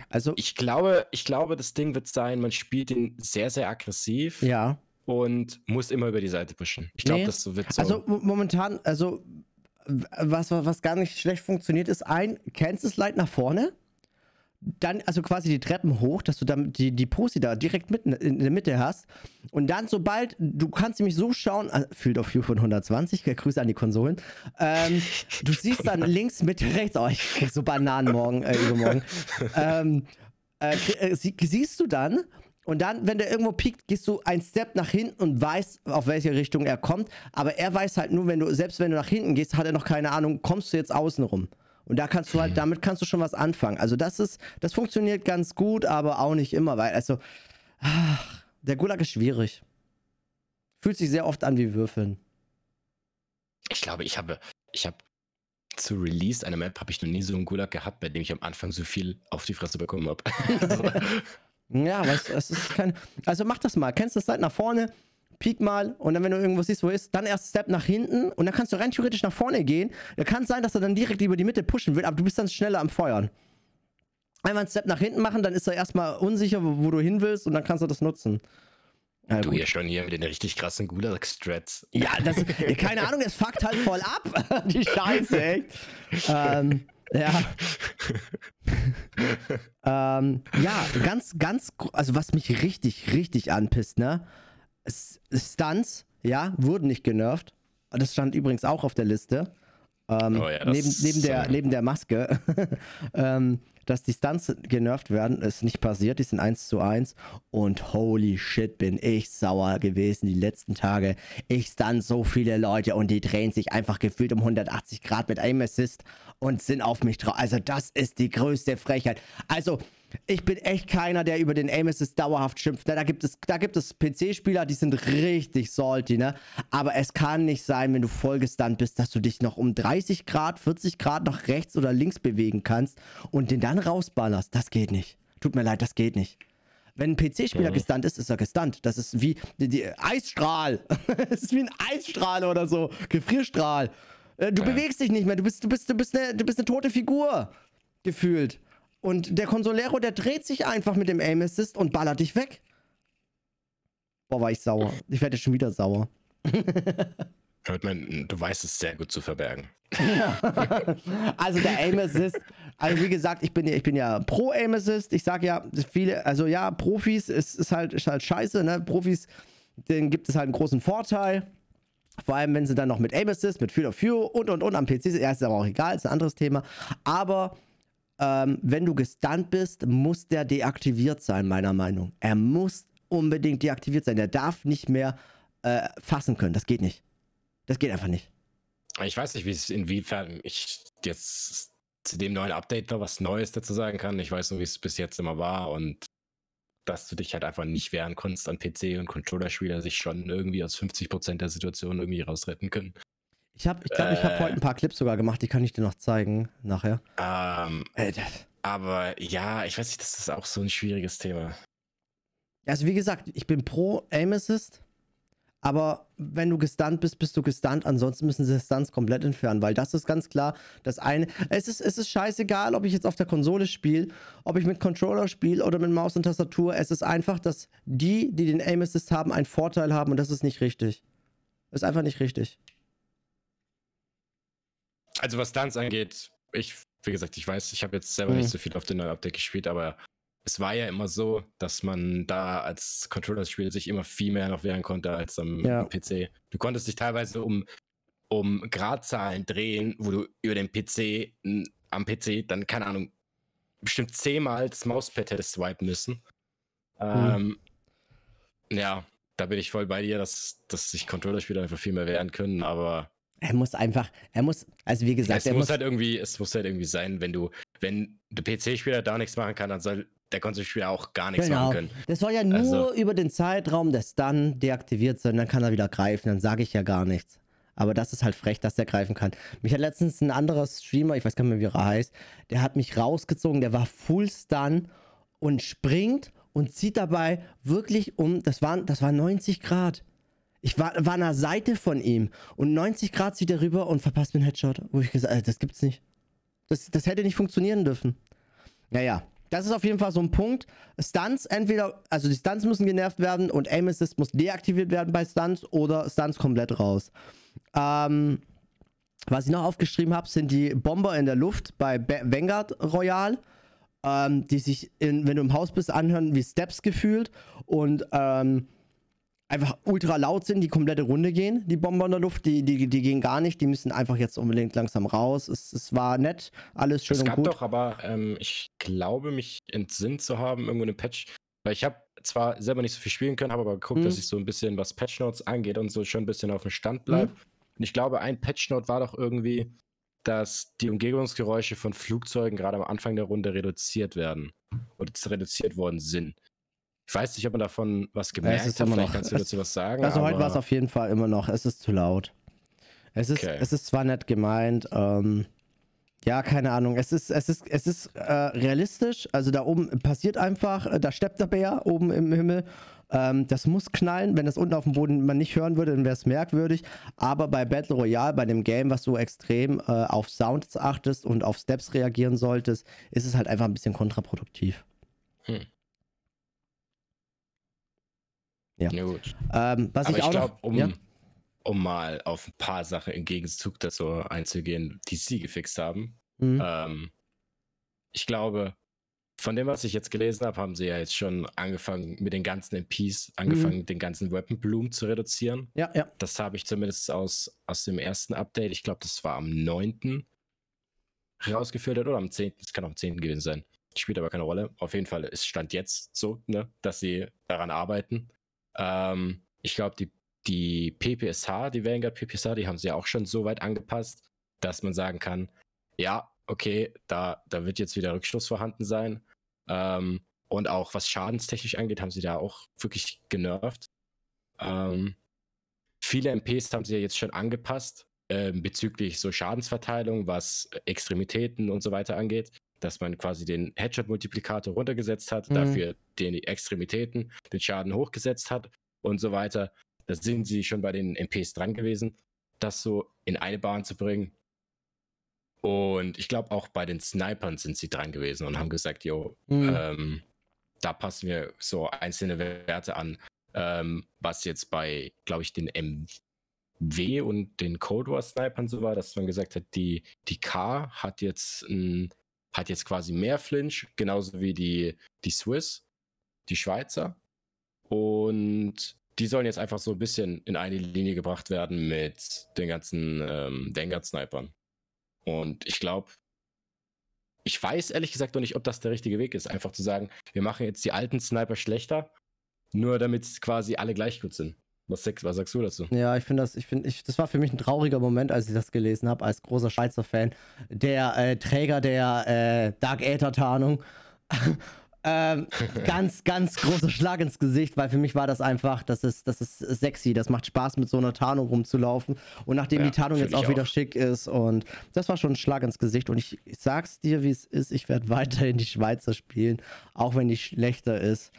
Speaker 2: also ich glaube, ich glaube, das Ding wird sein, man spielt ihn sehr, sehr aggressiv.
Speaker 1: Ja
Speaker 2: und muss immer über die Seite pushen. Ich glaube, nee. das wird so.
Speaker 1: Also momentan, also was, was gar nicht schlecht funktioniert, ist ein Kansas Light nach vorne. Dann, also quasi die Treppen hoch, dass du dann die, die Posi da direkt mitten in der Mitte hast. Und dann, sobald, du kannst nämlich so schauen, also Field of View von 120, Grüße an die Konsolen. Ähm, du siehst dann links, Mitte, rechts, oh, ich krieg so Bananen morgen, äh, übermorgen. ähm, äh, äh siehst du dann, und dann, wenn der irgendwo piekt, gehst du einen Step nach hinten und weißt, auf welche Richtung er kommt. Aber er weiß halt nur, wenn du, selbst wenn du nach hinten gehst, hat er noch keine Ahnung, kommst du jetzt außen rum. Und da kannst du halt, damit kannst du schon was anfangen. Also das ist, das funktioniert ganz gut, aber auch nicht immer, weil, also, ach, der Gulag ist schwierig. Fühlt sich sehr oft an wie Würfeln.
Speaker 2: Ich glaube, ich habe, ich habe zu Release einer Map habe ich noch nie so einen Gulag gehabt, bei dem ich am Anfang so viel auf die Fresse bekommen habe.
Speaker 1: Ja, weißt du, es ist kein. Also mach das mal. Kennst du das Slide nach vorne, peek mal und dann, wenn du irgendwo siehst, wo ist, dann erst Step nach hinten und dann kannst du rein theoretisch nach vorne gehen. Da kann es sein, dass er dann direkt über die Mitte pushen will, aber du bist dann schneller am Feuern. Einmal einen Step nach hinten machen, dann ist er erstmal unsicher, wo, wo, du hin willst und dann kannst du das nutzen. Ja,
Speaker 2: du
Speaker 1: gut.
Speaker 2: hier schon hier mit den richtig krassen Gulag-Strats.
Speaker 1: Ja, das, keine Ahnung, es fuckt halt voll ab. Die Scheiße, echt. Ähm, ja. ähm, ja, ganz, ganz, also was mich richtig, richtig anpisst, ne? Stunts, ja, wurden nicht genervt. Das stand übrigens auch auf der Liste. Ähm,
Speaker 2: Oh ja,
Speaker 1: neben, neben, der, neben der Maske. ähm, dass die Stunts genervt werden, ist nicht passiert. Die sind 1 zu 1. Und holy shit, bin ich sauer gewesen die letzten Tage. Ich stun so viele Leute und die drehen sich einfach gefühlt um 180 Grad mit Aim Assist und sind auf mich drauf. Also, das ist die größte Frechheit. Also, ich bin echt keiner, der über den Aim Assist dauerhaft schimpft. Da gibt es, da gibt es PC-Spieler, die sind richtig salty, ne? Aber es kann nicht sein, wenn du vollgestunt bist, dass du dich noch um 30 Grad, 40 Grad nach rechts oder links bewegen kannst und den dann rausballerst. Das geht nicht. Tut mir leid, das geht nicht. Wenn ein PC-Spieler gestunt ist, ist er gestunt. Das ist wie die, die Eisstrahl. das ist wie ein Eisstrahl oder so. Gefrierstrahl. Äh, Du
Speaker 2: Ja.
Speaker 1: bewegst dich nicht mehr. Du bist, du bist, du bist eine, du bist eine tote Figur. Gefühlt. Und der Consolero, der dreht sich einfach mit dem Aim Assist und ballert dich weg. Boah, war ich sauer. Ich werde jetzt schon wieder sauer.
Speaker 2: Hört man, du weißt es sehr gut zu verbergen.
Speaker 1: also der Aim Assist, also wie gesagt, ich bin ja, ich bin ja pro Aim Assist. Ich sage ja, viele, also ja, Profis ist, ist, halt, ist halt scheiße, ne? Profis, denen gibt es halt einen großen Vorteil. Vor allem, wenn sie dann noch mit Aim Assist, mit Field of View und und und am PC sind. Ja, ist aber auch egal, ist ein anderes Thema. Aber ähm, wenn du gestunt bist, muss der deaktiviert sein, meiner Meinung. Er muss unbedingt deaktiviert sein. Der darf nicht mehr äh, fassen können. Das geht nicht. Das geht einfach nicht.
Speaker 2: Ich weiß nicht, wie es inwiefern ich jetzt zu dem neuen Update noch was Neues dazu sagen kann. Ich weiß nur, wie es bis jetzt immer war und dass du dich halt einfach nicht wehren konntest an PC und Controller-Spieler sich schon irgendwie aus 50% der Situation irgendwie rausretten können.
Speaker 1: Ich habe, ich glaube, ich habe
Speaker 2: Äh.
Speaker 1: heute ein paar Clips sogar gemacht, die kann ich dir noch zeigen nachher.
Speaker 2: Ähm,
Speaker 1: Äh,
Speaker 2: aber ja, ich weiß nicht, das ist auch so ein schwieriges Thema.
Speaker 1: Also wie gesagt, ich bin pro Aim Assist, aber wenn du gestunt bist, bist du gestunt. Ansonsten müssen sie Stunts komplett entfernen, weil das ist ganz klar das eine. Es ist, es ist scheißegal, ob ich jetzt auf der Konsole spiele, ob ich mit Controller spiele oder mit Maus und Tastatur. Es ist einfach, dass die, die den Aim Assist haben, einen Vorteil haben und das ist nicht richtig. Ist einfach nicht richtig.
Speaker 2: Also was Stunts angeht, ich, wie gesagt, ich weiß, ich habe jetzt selber
Speaker 1: Mhm.
Speaker 2: nicht so viel auf den neuen Update gespielt, aber es war ja immer so, dass man da als Controller-Spieler sich immer viel mehr noch wehren konnte als am
Speaker 1: Ja.
Speaker 2: PC. Du konntest dich teilweise um, um Gradzahlen drehen, wo du über den PC, am PC dann, keine Ahnung, bestimmt zehnmal das Mauspad hättest swipen müssen. Ähm, ja, da bin ich voll bei dir, dass, dass sich Controller-Spieler einfach viel mehr wehren können, aber
Speaker 1: Er muss einfach, er muss, also wie gesagt,
Speaker 2: es
Speaker 1: er
Speaker 2: muss
Speaker 1: muss
Speaker 2: halt irgendwie, es muss halt irgendwie sein, wenn du, wenn der PC-Spieler da nichts machen kann, dann soll der Konsolenspieler auch gar nichts
Speaker 1: Genau.
Speaker 2: machen können.
Speaker 1: Das soll ja nur
Speaker 2: Also-
Speaker 1: über den Zeitraum des Stun deaktiviert sein, dann kann er wieder greifen, dann sage ich ja gar nichts. Aber das ist halt frech, dass der greifen kann. Mich hat letztens ein anderer Streamer, ich weiß gar nicht mehr, wie er heißt, der hat mich rausgezogen, der war Full Stun und springt und zieht dabei wirklich um, das waren, das war 90 Grad. Ich war, war an der Seite von ihm und 90 Grad zieht er rüber und verpasst mir einen Headshot. Wo ich gesagt habe, das gibt's nicht. Das, das hätte nicht funktionieren dürfen. Naja, das ist auf jeden Fall so ein Punkt. Stunts, entweder, also die Stunts müssen genervt werden und Aim Assist muss deaktiviert werden bei Stunts oder Stunts komplett raus. Ähm, was ich noch aufgeschrieben habe, sind die Bomber in der Luft bei Ba- Vanguard Royal, ähm, die sich, in, wenn du im Haus bist, anhören wie Steps gefühlt und ähm, einfach ultra laut sind, die komplette Runde gehen, die Bomber in der Luft, die, die, die gehen gar nicht, die müssen einfach jetzt unbedingt langsam raus. Es, es war nett, alles schön
Speaker 2: Es
Speaker 1: und
Speaker 2: gab
Speaker 1: gut.
Speaker 2: doch aber, ähm, ich glaube, mich entsinnt zu haben, irgendwo eine Patch, weil ich habe zwar selber nicht so viel spielen können, habe aber geguckt,
Speaker 1: Mhm.
Speaker 2: dass ich so ein bisschen, was Patch Notes angeht und so schon ein bisschen auf dem Stand bleibe.
Speaker 1: Mhm.
Speaker 2: Und ich glaube, ein Patch Note war doch irgendwie, dass die Umgebungsgeräusche von Flugzeugen gerade am Anfang der Runde reduziert werden oder reduziert worden sind. Ich weiß nicht, ob man davon was gemerkt hat. Vielleicht
Speaker 1: noch-
Speaker 2: kannst du dazu was sagen.
Speaker 1: Also heute war es auf jeden Fall immer noch, es ist zu laut. Es ist,
Speaker 2: Okay.
Speaker 1: es ist zwar nett gemeint, ähm, ja, keine Ahnung. Es ist, es ist, es ist äh, realistisch. Also da oben passiert einfach, äh, da steppt der Bär oben im Himmel. Ähm, das muss knallen. Wenn das unten auf dem Boden man nicht hören würde, dann wäre es merkwürdig. Aber bei Battle Royale, bei dem Game, was du extrem äh, auf Sounds achtest und auf Steps reagieren solltest, ist es halt einfach ein bisschen kontraproduktiv.
Speaker 2: Hm.
Speaker 1: Ja.
Speaker 2: Ja, gut.
Speaker 1: Ähm, was
Speaker 2: Aber
Speaker 1: ich
Speaker 2: ich
Speaker 1: auch
Speaker 2: glaube,
Speaker 1: noch.
Speaker 2: um,
Speaker 1: ja?
Speaker 2: um mal auf ein paar Sachen im Gegenzug dazu einzugehen, die sie gefixt haben.
Speaker 1: Mhm.
Speaker 2: Ähm, ich glaube, von dem, was ich jetzt gelesen habe, haben sie ja jetzt schon angefangen mit den ganzen MPs, angefangen, den ganzen Weapon Bloom zu reduzieren.
Speaker 1: ja, ja.
Speaker 2: Das habe ich zumindest aus, aus dem ersten Update, ich glaube, das war am 9. rausgefiltert oder am 10. Das kann auch am 10. gewesen sein. Spielt aber keine Rolle. Auf jeden Fall, es stand jetzt so, ne, dass sie daran arbeiten. Ähm, ich glaube, die, die PPSH, die Vanguard PPSH, die haben sie ja auch schon so weit angepasst, dass man sagen kann, ja, okay, da, da wird jetzt wieder Rückschluss vorhanden sein. Ähm, und auch was schadenstechnisch angeht, haben sie da auch wirklich genervt. Ähm, viele MPs haben sie ja jetzt schon angepasst ähm, bezüglich so Schadensverteilung, was Extremitäten und so weiter angeht, dass man quasi den Headshot-Multiplikator runtergesetzt hat,
Speaker 1: Mhm.
Speaker 2: dafür den Extremitäten den Schaden hochgesetzt hat und so weiter. Da sind sie schon bei den MPs dran gewesen, das so in eine Bahn zu bringen. Und ich glaube, auch bei den Snipern sind sie dran gewesen und haben gesagt, jo,
Speaker 1: Mhm.
Speaker 2: ähm, da passen wir so einzelne Werte an, ähm, was jetzt bei, glaube ich, den MW und den Cold War Snipern so war, dass man gesagt hat, die, die K hat jetzt, ein, hat jetzt quasi mehr Flinch, genauso wie die, die Swiss, die Schweizer. Und die sollen jetzt einfach so ein bisschen in eine Linie gebracht werden mit den ganzen ähm, Vanguard-Snipern. Und ich glaube, ich weiß ehrlich gesagt noch nicht, ob das der richtige Weg ist, einfach zu sagen, wir machen jetzt die alten Sniper schlechter, nur damit quasi alle gleich gut sind. Was, sagst- was sagst du dazu?
Speaker 1: Ja, ich finde das, ich finde, ich, das war für mich ein trauriger Moment, als ich das gelesen habe, als großer Schweizer Fan. Der äh, Träger der äh, Dark Aether Tarnung. ähm, ganz, ganz großer Schlag ins Gesicht, weil für mich war das einfach, das ist, das ist sexy, das macht Spaß, mit so einer Tarnung rumzulaufen. Und nachdem
Speaker 2: Ja,
Speaker 1: die Tarnung jetzt auch
Speaker 2: ich
Speaker 1: wieder
Speaker 2: auch.
Speaker 1: schick ist und das war schon ein Schlag ins Gesicht. Und ich, ich sag's dir, wie es ist, ich werde weiterhin die Schweizer spielen, auch wenn die schlechter ist.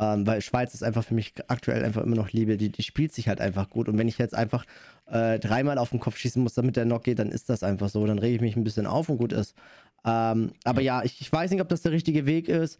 Speaker 1: Ähm, weil Schweiz ist einfach für mich aktuell einfach immer noch Liebe. Die, die spielt sich halt einfach gut. Und wenn ich jetzt einfach äh, dreimal auf den Kopf schießen muss, damit der Knock geht, dann ist das einfach so. Dann rege ich mich ein bisschen auf und gut ist. Ähm, aber ja, ich, ich weiß nicht, ob das der richtige Weg ist.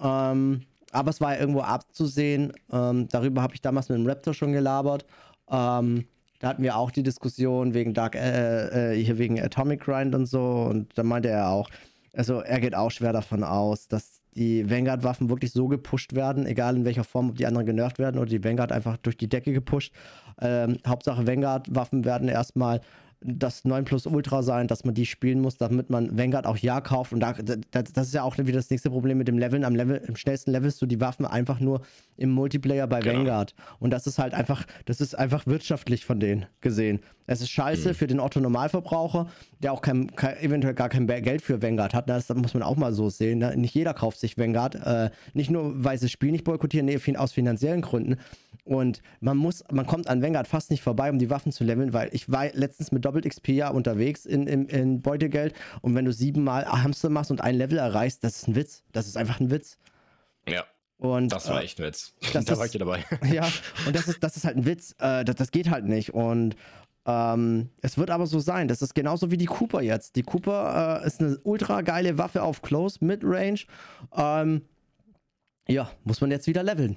Speaker 1: Ähm, aber es war ja irgendwo abzusehen. Ähm, darüber habe ich damals mit dem Raptor schon gelabert. Ähm, da hatten wir auch die Diskussion wegen Dark, äh, äh, hier wegen Atomic Grind und so. Und da meinte er auch, also er geht auch schwer davon aus, dass die Vanguard-Waffen wirklich so gepusht werden, egal in welcher Form, ob die anderen genervt werden oder die Vanguard einfach durch die Decke gepusht. Ähm, Hauptsache Vanguard-Waffen werden erstmal das 9 Plus Ultra sein, dass man die spielen muss, damit man Vanguard auch ja kauft. Und da, da, das ist ja auch wieder das nächste Problem mit dem Leveln. Am, Level, am schnellsten levelst du die Waffen einfach nur im Multiplayer bei
Speaker 2: Genau.
Speaker 1: Vanguard. Und das ist halt einfach, das ist einfach wirtschaftlich von denen gesehen. Es ist scheiße
Speaker 2: Mhm.
Speaker 1: für den Otto-Normalverbraucher, der auch kein, kein, eventuell gar kein Geld für Vanguard hat. Das muss man auch mal so sehen. Ne? Nicht jeder kauft sich Vanguard. Äh, nicht nur, weil sie das Spiel nicht boykottieren, nee, aus finanziellen Gründen. Und man muss, man kommt an Vanguard fast nicht vorbei, um die Waffen zu leveln, weil ich war letztens mit Doppelt XP ja unterwegs in, in, in Beutegeld und wenn du siebenmal Hamster machst und ein Level erreichst, das ist ein Witz. Das ist einfach ein Witz.
Speaker 2: Ja,
Speaker 1: Und,
Speaker 2: das war
Speaker 1: äh,
Speaker 2: echt ein Witz.
Speaker 1: das
Speaker 2: da war
Speaker 1: ist-
Speaker 2: ich ja dabei.
Speaker 1: ja, und das ist, das ist halt ein Witz. Äh, das, das geht halt nicht. Und ähm, es wird aber so sein. Das ist genauso wie die Cooper jetzt. Die Cooper äh, ist eine ultra geile Waffe auf Close, Mid-Range. Ähm, ja, muss man jetzt wieder leveln.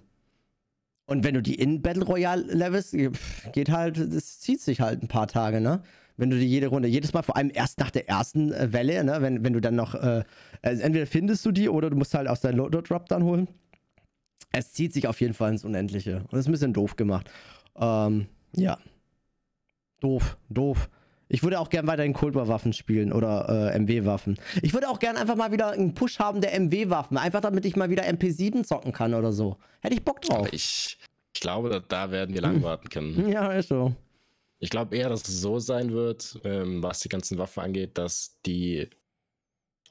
Speaker 1: Und wenn du die in Battle Royale levelst, pff, geht halt, es zieht sich halt ein paar Tage, ne? Wenn du die jede Runde, jedes Mal, vor allem erst nach der ersten äh, Welle, ne? Wenn, wenn du dann noch, äh, also entweder findest du die oder du musst halt aus deinem Loader-Drop dann holen. Es zieht sich auf jeden Fall ins Unendliche. Und das ist ein bisschen doof gemacht. Ähm, ja. Doof, doof. Ich würde auch gern weiterhin Cold War Waffen spielen oder äh, MW-Waffen. Ich würde auch gern einfach mal wieder einen Push haben der MW-Waffen. Einfach damit ich mal wieder MP7 zocken kann oder so. Hätte ich Bock drauf.
Speaker 2: Ich, ich glaube, da, werden wir lang warten können.
Speaker 1: Ja, ist so.
Speaker 2: Ich glaube eher, dass es so sein wird, ähm, was die ganzen Waffen angeht, dass die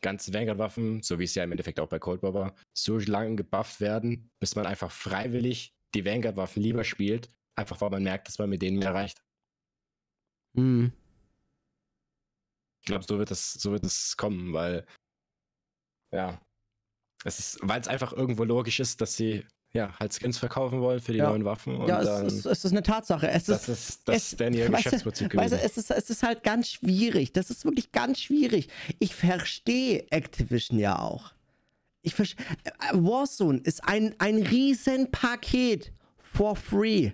Speaker 2: ganzen Vanguard-Waffen, so wie es ja im Endeffekt auch bei Cold War war, so lange gebufft werden, bis man einfach freiwillig die Vanguard-Waffen lieber spielt, einfach weil man merkt, dass man mit denen mehr erreicht.
Speaker 1: Hm.
Speaker 2: Ich glaube, so wird es, so wird es kommen, weil ja, es ist, weil es einfach irgendwo logisch ist, dass sie ja halt Skins verkaufen wollen für die
Speaker 1: Ja.
Speaker 2: neuen Waffen
Speaker 1: Ja, es,
Speaker 2: dann,
Speaker 1: es, es ist eine Tatsache. Es
Speaker 2: das
Speaker 1: ist,
Speaker 2: ist das
Speaker 1: es-
Speaker 2: ist dann ihr
Speaker 1: weißt
Speaker 2: Geschäftsprinzip
Speaker 1: Weißt
Speaker 2: gewesen.
Speaker 1: du, es ist, es ist halt ganz schwierig. Das ist wirklich ganz schwierig. Ich verstehe Activision ja auch. Ich verstehe. Warzone ist ein, ein Riesenpaket for free.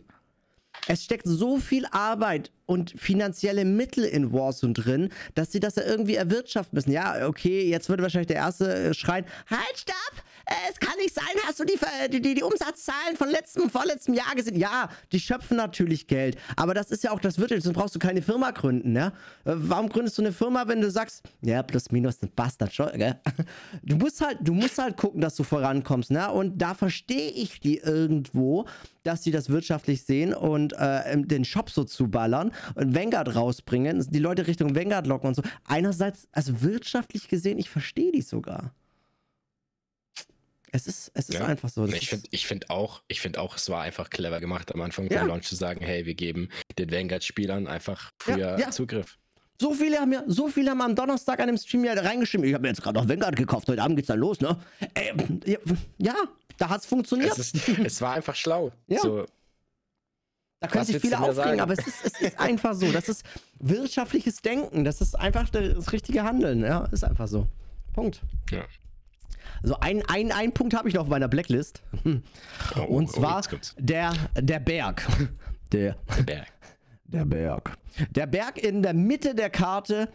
Speaker 1: Es steckt so viel Arbeit und finanzielle Mittel in Warzone drin, dass sie das ja irgendwie erwirtschaften müssen. Ja, okay, jetzt würde wahrscheinlich der Erste äh, schreien, halt, stopp! Es kann nicht sein, hast du die, die, die, Umsatzzahlen von letztem vorletztem Jahr gesehen? Ja, die schöpfen natürlich Geld, aber das ist ja auch das Wirtschaft, sonst brauchst du keine Firma gründen, ja? Äh, warum gründest du eine Firma, wenn du sagst, ja, plus minus, ein Bastard gell? Du musst halt, du musst halt gucken, dass du vorankommst, ne? Und da verstehe ich die irgendwo, dass sie das wirtschaftlich sehen und äh, den Shop so zuballern und Vanguard rausbringen, die Leute Richtung Vanguard locken und so. Einerseits, also wirtschaftlich gesehen, ich verstehe die sogar. Es ist, es ist ja. einfach so.
Speaker 2: ich finde ich find auch, find auch, es war einfach clever gemacht, am Anfang ja. Launch zu sagen, hey, wir geben den Vanguard-Spielern einfach früher ja, Zugriff.
Speaker 1: So viele haben ja, so viele haben am Donnerstag an dem Stream ja reingeschrieben. Ich habe mir jetzt gerade noch Vanguard gekauft. Heute Abend geht's dann los, ne? Ey, ja, da hat's funktioniert.
Speaker 2: Es, ist, es war einfach schlau. Ja. So,
Speaker 1: da können sich viele aufregen, aber es ist, es ist einfach so. Das ist wirtschaftliches Denken. Das ist einfach das richtige Handeln. Ja, ist einfach so. Punkt. Ja. Also ein, ein, ein Punkt habe ich noch auf meiner Blacklist. Oh, Und oh, zwar oh, der, der Berg. Der, der Berg. Der Berg. Der Berg in der Mitte der Karte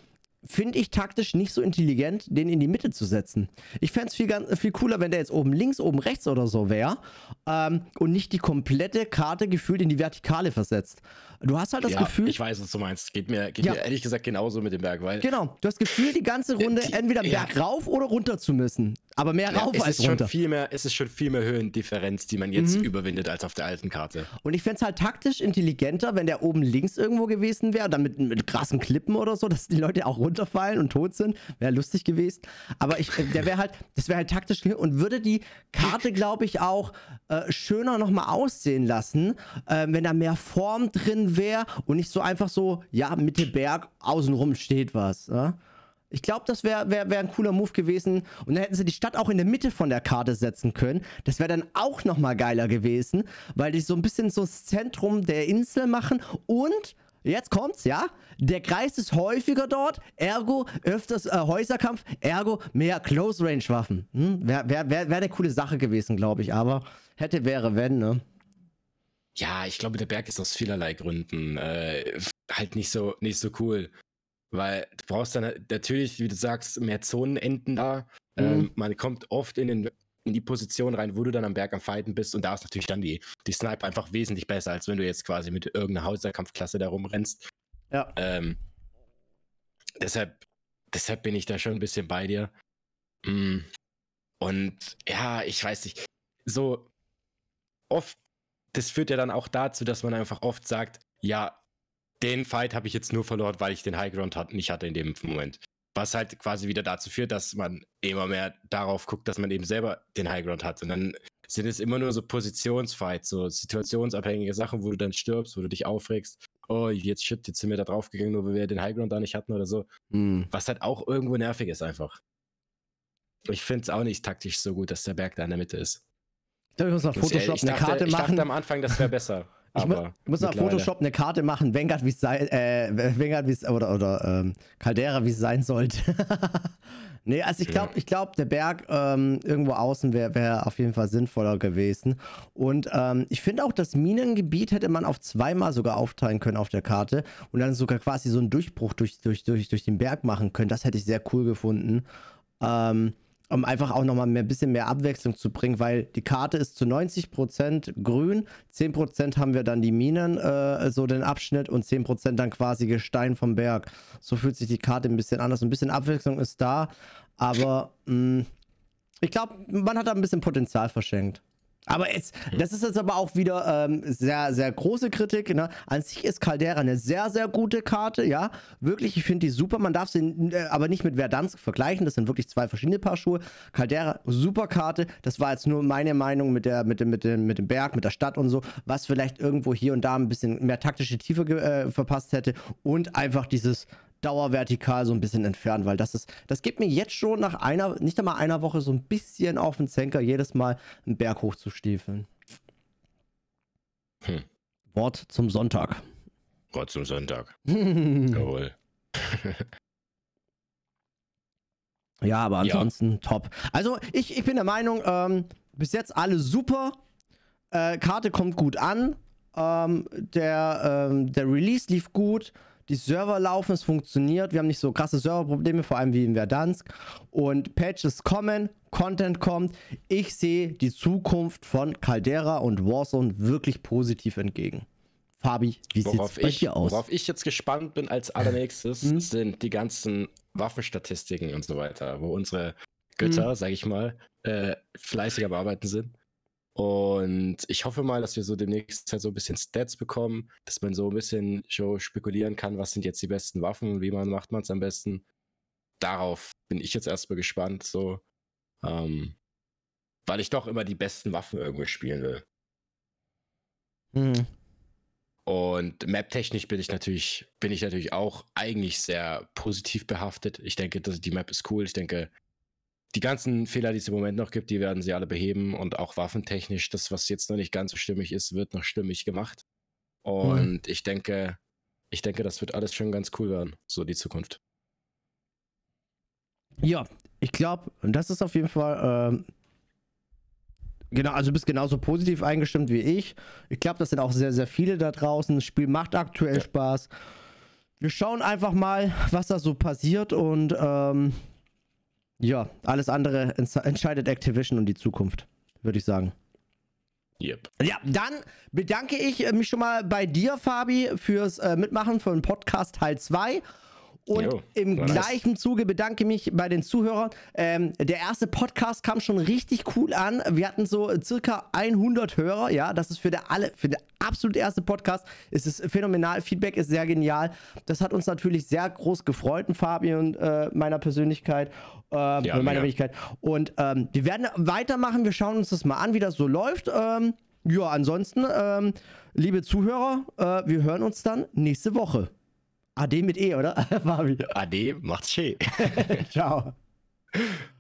Speaker 1: finde ich taktisch nicht so intelligent, den in die Mitte zu setzen. Ich fände es viel, viel cooler, wenn der jetzt oben links, oben rechts oder so wäre ähm, und nicht die komplette Karte gefühlt in die Vertikale versetzt. Du hast halt das
Speaker 2: ja,
Speaker 1: Gefühl.
Speaker 2: Ich weiß, was du meinst. Geht mir, geht ja. mir ehrlich gesagt genauso mit dem Berg, weil.
Speaker 1: Genau, du hast das Gefühl, die ganze Runde die, entweder Berg rauf oder runter zu müssen. Aber mehr ja, rauf als runter.
Speaker 2: Viel mehr, es ist schon viel mehr Höhendifferenz, die man jetzt mhm. überwindet als auf der alten Karte.
Speaker 1: Und ich fände es halt taktisch intelligenter, wenn der oben links irgendwo gewesen wäre, dann mit, mit krassen Klippen oder so, dass die Leute auch runterfallen und tot sind. Wäre lustig gewesen. Aber ich, der wäre halt, das wäre halt taktisch und würde die Karte, glaube ich, auch äh, schöner nochmal aussehen lassen, äh, wenn da mehr Form drin wäre und nicht so einfach so, ja, Mitte Berg, außenrum steht was. Ja? Ich glaube, das wäre wär, wär ein cooler Move gewesen. Und dann hätten sie die Stadt auch in der Mitte von der Karte setzen können. Das wäre dann auch nochmal geiler gewesen, weil die so ein bisschen so das Zentrum der Insel machen. Und, jetzt kommt's, ja, der Kreis ist häufiger dort, ergo öfters äh, Häuserkampf, ergo mehr Close-Range-Waffen. Hm? Wäre wär, wär, wär eine coole Sache gewesen, glaube ich. Aber hätte, wäre, wenn, ne?
Speaker 2: Ja, ich glaube, der Berg ist aus vielerlei Gründen äh, halt nicht so, nicht so cool. Weil du brauchst dann natürlich, wie du sagst, mehr Zonenenden da. Mhm. Ähm, man kommt oft in, den, in die Position rein, wo du dann am Berg am Fighten bist. Und da ist natürlich dann die, die Snipe einfach wesentlich besser, als wenn du jetzt quasi mit irgendeiner Hauserkampfklasse da rumrennst. Ja. Ähm, deshalb, deshalb bin ich da schon ein bisschen bei dir. Mm. Und ja, ich weiß nicht. So oft das führt ja dann auch dazu, dass man einfach oft sagt, ja, den Fight habe ich jetzt nur verloren, weil ich den Highground hat, nicht hatte in dem Moment. Was halt quasi wieder dazu führt, dass man immer mehr darauf guckt, dass man eben selber den Highground hat. Und dann sind es immer nur so Positionsfights, so situationsabhängige Sachen, wo du dann stirbst, wo du dich aufregst. Oh, jetzt shit, jetzt sind wir da draufgegangen, nur weil wir den Highground da nicht hatten oder so. Mhm. Was halt auch irgendwo nervig ist einfach. Ich finde es auch nicht taktisch so gut, dass der Berg da in der Mitte ist.
Speaker 1: Ich glaube, ich muss nach Photoshop eine dachte, Karte machen. Ich dachte
Speaker 2: am Anfang, das wäre besser.
Speaker 1: ich mu muss nach Photoshop eine Karte machen, Vanguard wie es sein, äh, Vanguard wie's, oder, oder ähm, Caldera wie es sein sollte. nee, also ich glaube, ja. ich glaube, der Berg ähm, irgendwo außen wäre wär auf jeden Fall sinnvoller gewesen. Und ähm, ich finde auch, das Minengebiet hätte man auf zweimal sogar aufteilen können auf der Karte und dann sogar quasi so einen Durchbruch durch, durch, durch, durch den Berg machen können. Das hätte ich sehr cool gefunden. Ähm, um einfach auch nochmal ein bisschen mehr Abwechslung zu bringen, weil die Karte ist zu 90% grün, 10% haben wir dann die Minen, äh, so den Abschnitt und 10% dann quasi Gestein vom Berg. So fühlt sich die Karte ein bisschen anders. Ein bisschen Abwechslung ist da, aber mh, mm, ich glaube, man hat da ein bisschen Potenzial verschenkt. Aber jetzt, das ist jetzt aber auch wieder ähm, sehr, sehr große Kritik. Ne? An sich ist Caldera eine sehr, sehr gute Karte, ja. Wirklich, ich finde die super. Man darf sie äh, aber nicht mit Verdansk vergleichen. Das sind wirklich zwei verschiedene Paar Schuhe. Caldera, super Karte. Das war jetzt nur meine Meinung mit, der, mit, dem, mit, dem, mit dem Berg, mit der Stadt und so, was vielleicht irgendwo hier und da ein bisschen mehr taktische Tiefe äh, verpasst hätte. Und einfach dieses dauervertikal so ein bisschen entfernt, weil das ist, das gibt mir jetzt schon nach einer, nicht einmal einer Woche so ein bisschen auf den Zenker, jedes Mal einen Berg hoch zu stiefeln. Hm. Wort zum Sonntag.
Speaker 2: Wort zum Sonntag. Jawohl.
Speaker 1: ja, aber ansonsten ja. top. Also ich, ich bin der Meinung, ähm, bis jetzt alle super. Äh, Karte kommt gut an. Ähm, der, ähm, der Release lief gut. Die Server laufen, es funktioniert. Wir haben nicht so krasse Serverprobleme, vor allem wie in Verdansk. Und Patches kommen, Content kommt. Ich sehe die Zukunft von Caldera und Warzone wirklich positiv entgegen. Fabi, wie sieht es bei dir aus?
Speaker 2: Worauf ich jetzt gespannt bin als allernächstes, hm? sind die ganzen Waffenstatistiken und so weiter, wo unsere Götter, hm. sag ich mal, äh, fleißig am Arbeiten sind. Und ich hoffe mal, dass wir so demnächst halt so ein bisschen Stats bekommen, dass man so ein bisschen schon spekulieren kann, was sind jetzt die besten Waffen, wie man macht man es am besten. Darauf bin ich jetzt erstmal gespannt, so. Ähm, weil ich doch immer die besten Waffen irgendwo spielen will. Mhm. Und map-technisch bin ich natürlich, bin ich natürlich auch eigentlich sehr positiv behaftet. Ich denke, dass die Map ist cool. Ich denke, die ganzen Fehler, die es im Moment noch gibt, die werden sie alle beheben und auch waffentechnisch, das, was jetzt noch nicht ganz so stimmig ist, wird noch stimmig gemacht. Und mhm. ich denke, ich denke, das wird alles schon ganz cool werden, so die Zukunft.
Speaker 1: Ja, ich glaube, das ist auf jeden Fall, ähm, genau, also du bist genauso positiv eingestimmt wie ich. Ich glaube, das sind auch sehr, sehr viele da draußen. Das Spiel macht aktuell ja. Spaß. Wir schauen einfach mal, was da so passiert und ähm, ja, alles andere entscheidet Activision und die Zukunft, würde ich sagen. Yep. Ja, dann bedanke ich mich schon mal bei dir, Fabi, fürs äh, Mitmachen von Podcast Teil 2. Und jo, im gleichen nice. Zuge bedanke ich mich bei den Zuhörern. Ähm, der erste Podcast kam schon richtig cool an. Wir hatten so circa 100 Hörer. Ja, das ist für der alle, für der absolut erste Podcast. Es ist phänomenal. Feedback ist sehr genial. Das hat uns natürlich sehr groß gefreut, Fabi und äh, meiner Persönlichkeit. Äh, ja, meiner Wenigkeit. Und ähm, wir werden weitermachen. Wir schauen uns das mal an, wie das so läuft. Ähm, ja, ansonsten, ähm, liebe Zuhörer, äh, wir hören uns dann nächste Woche. AD mit E, oder?
Speaker 2: AD macht's schön.
Speaker 1: Ciao.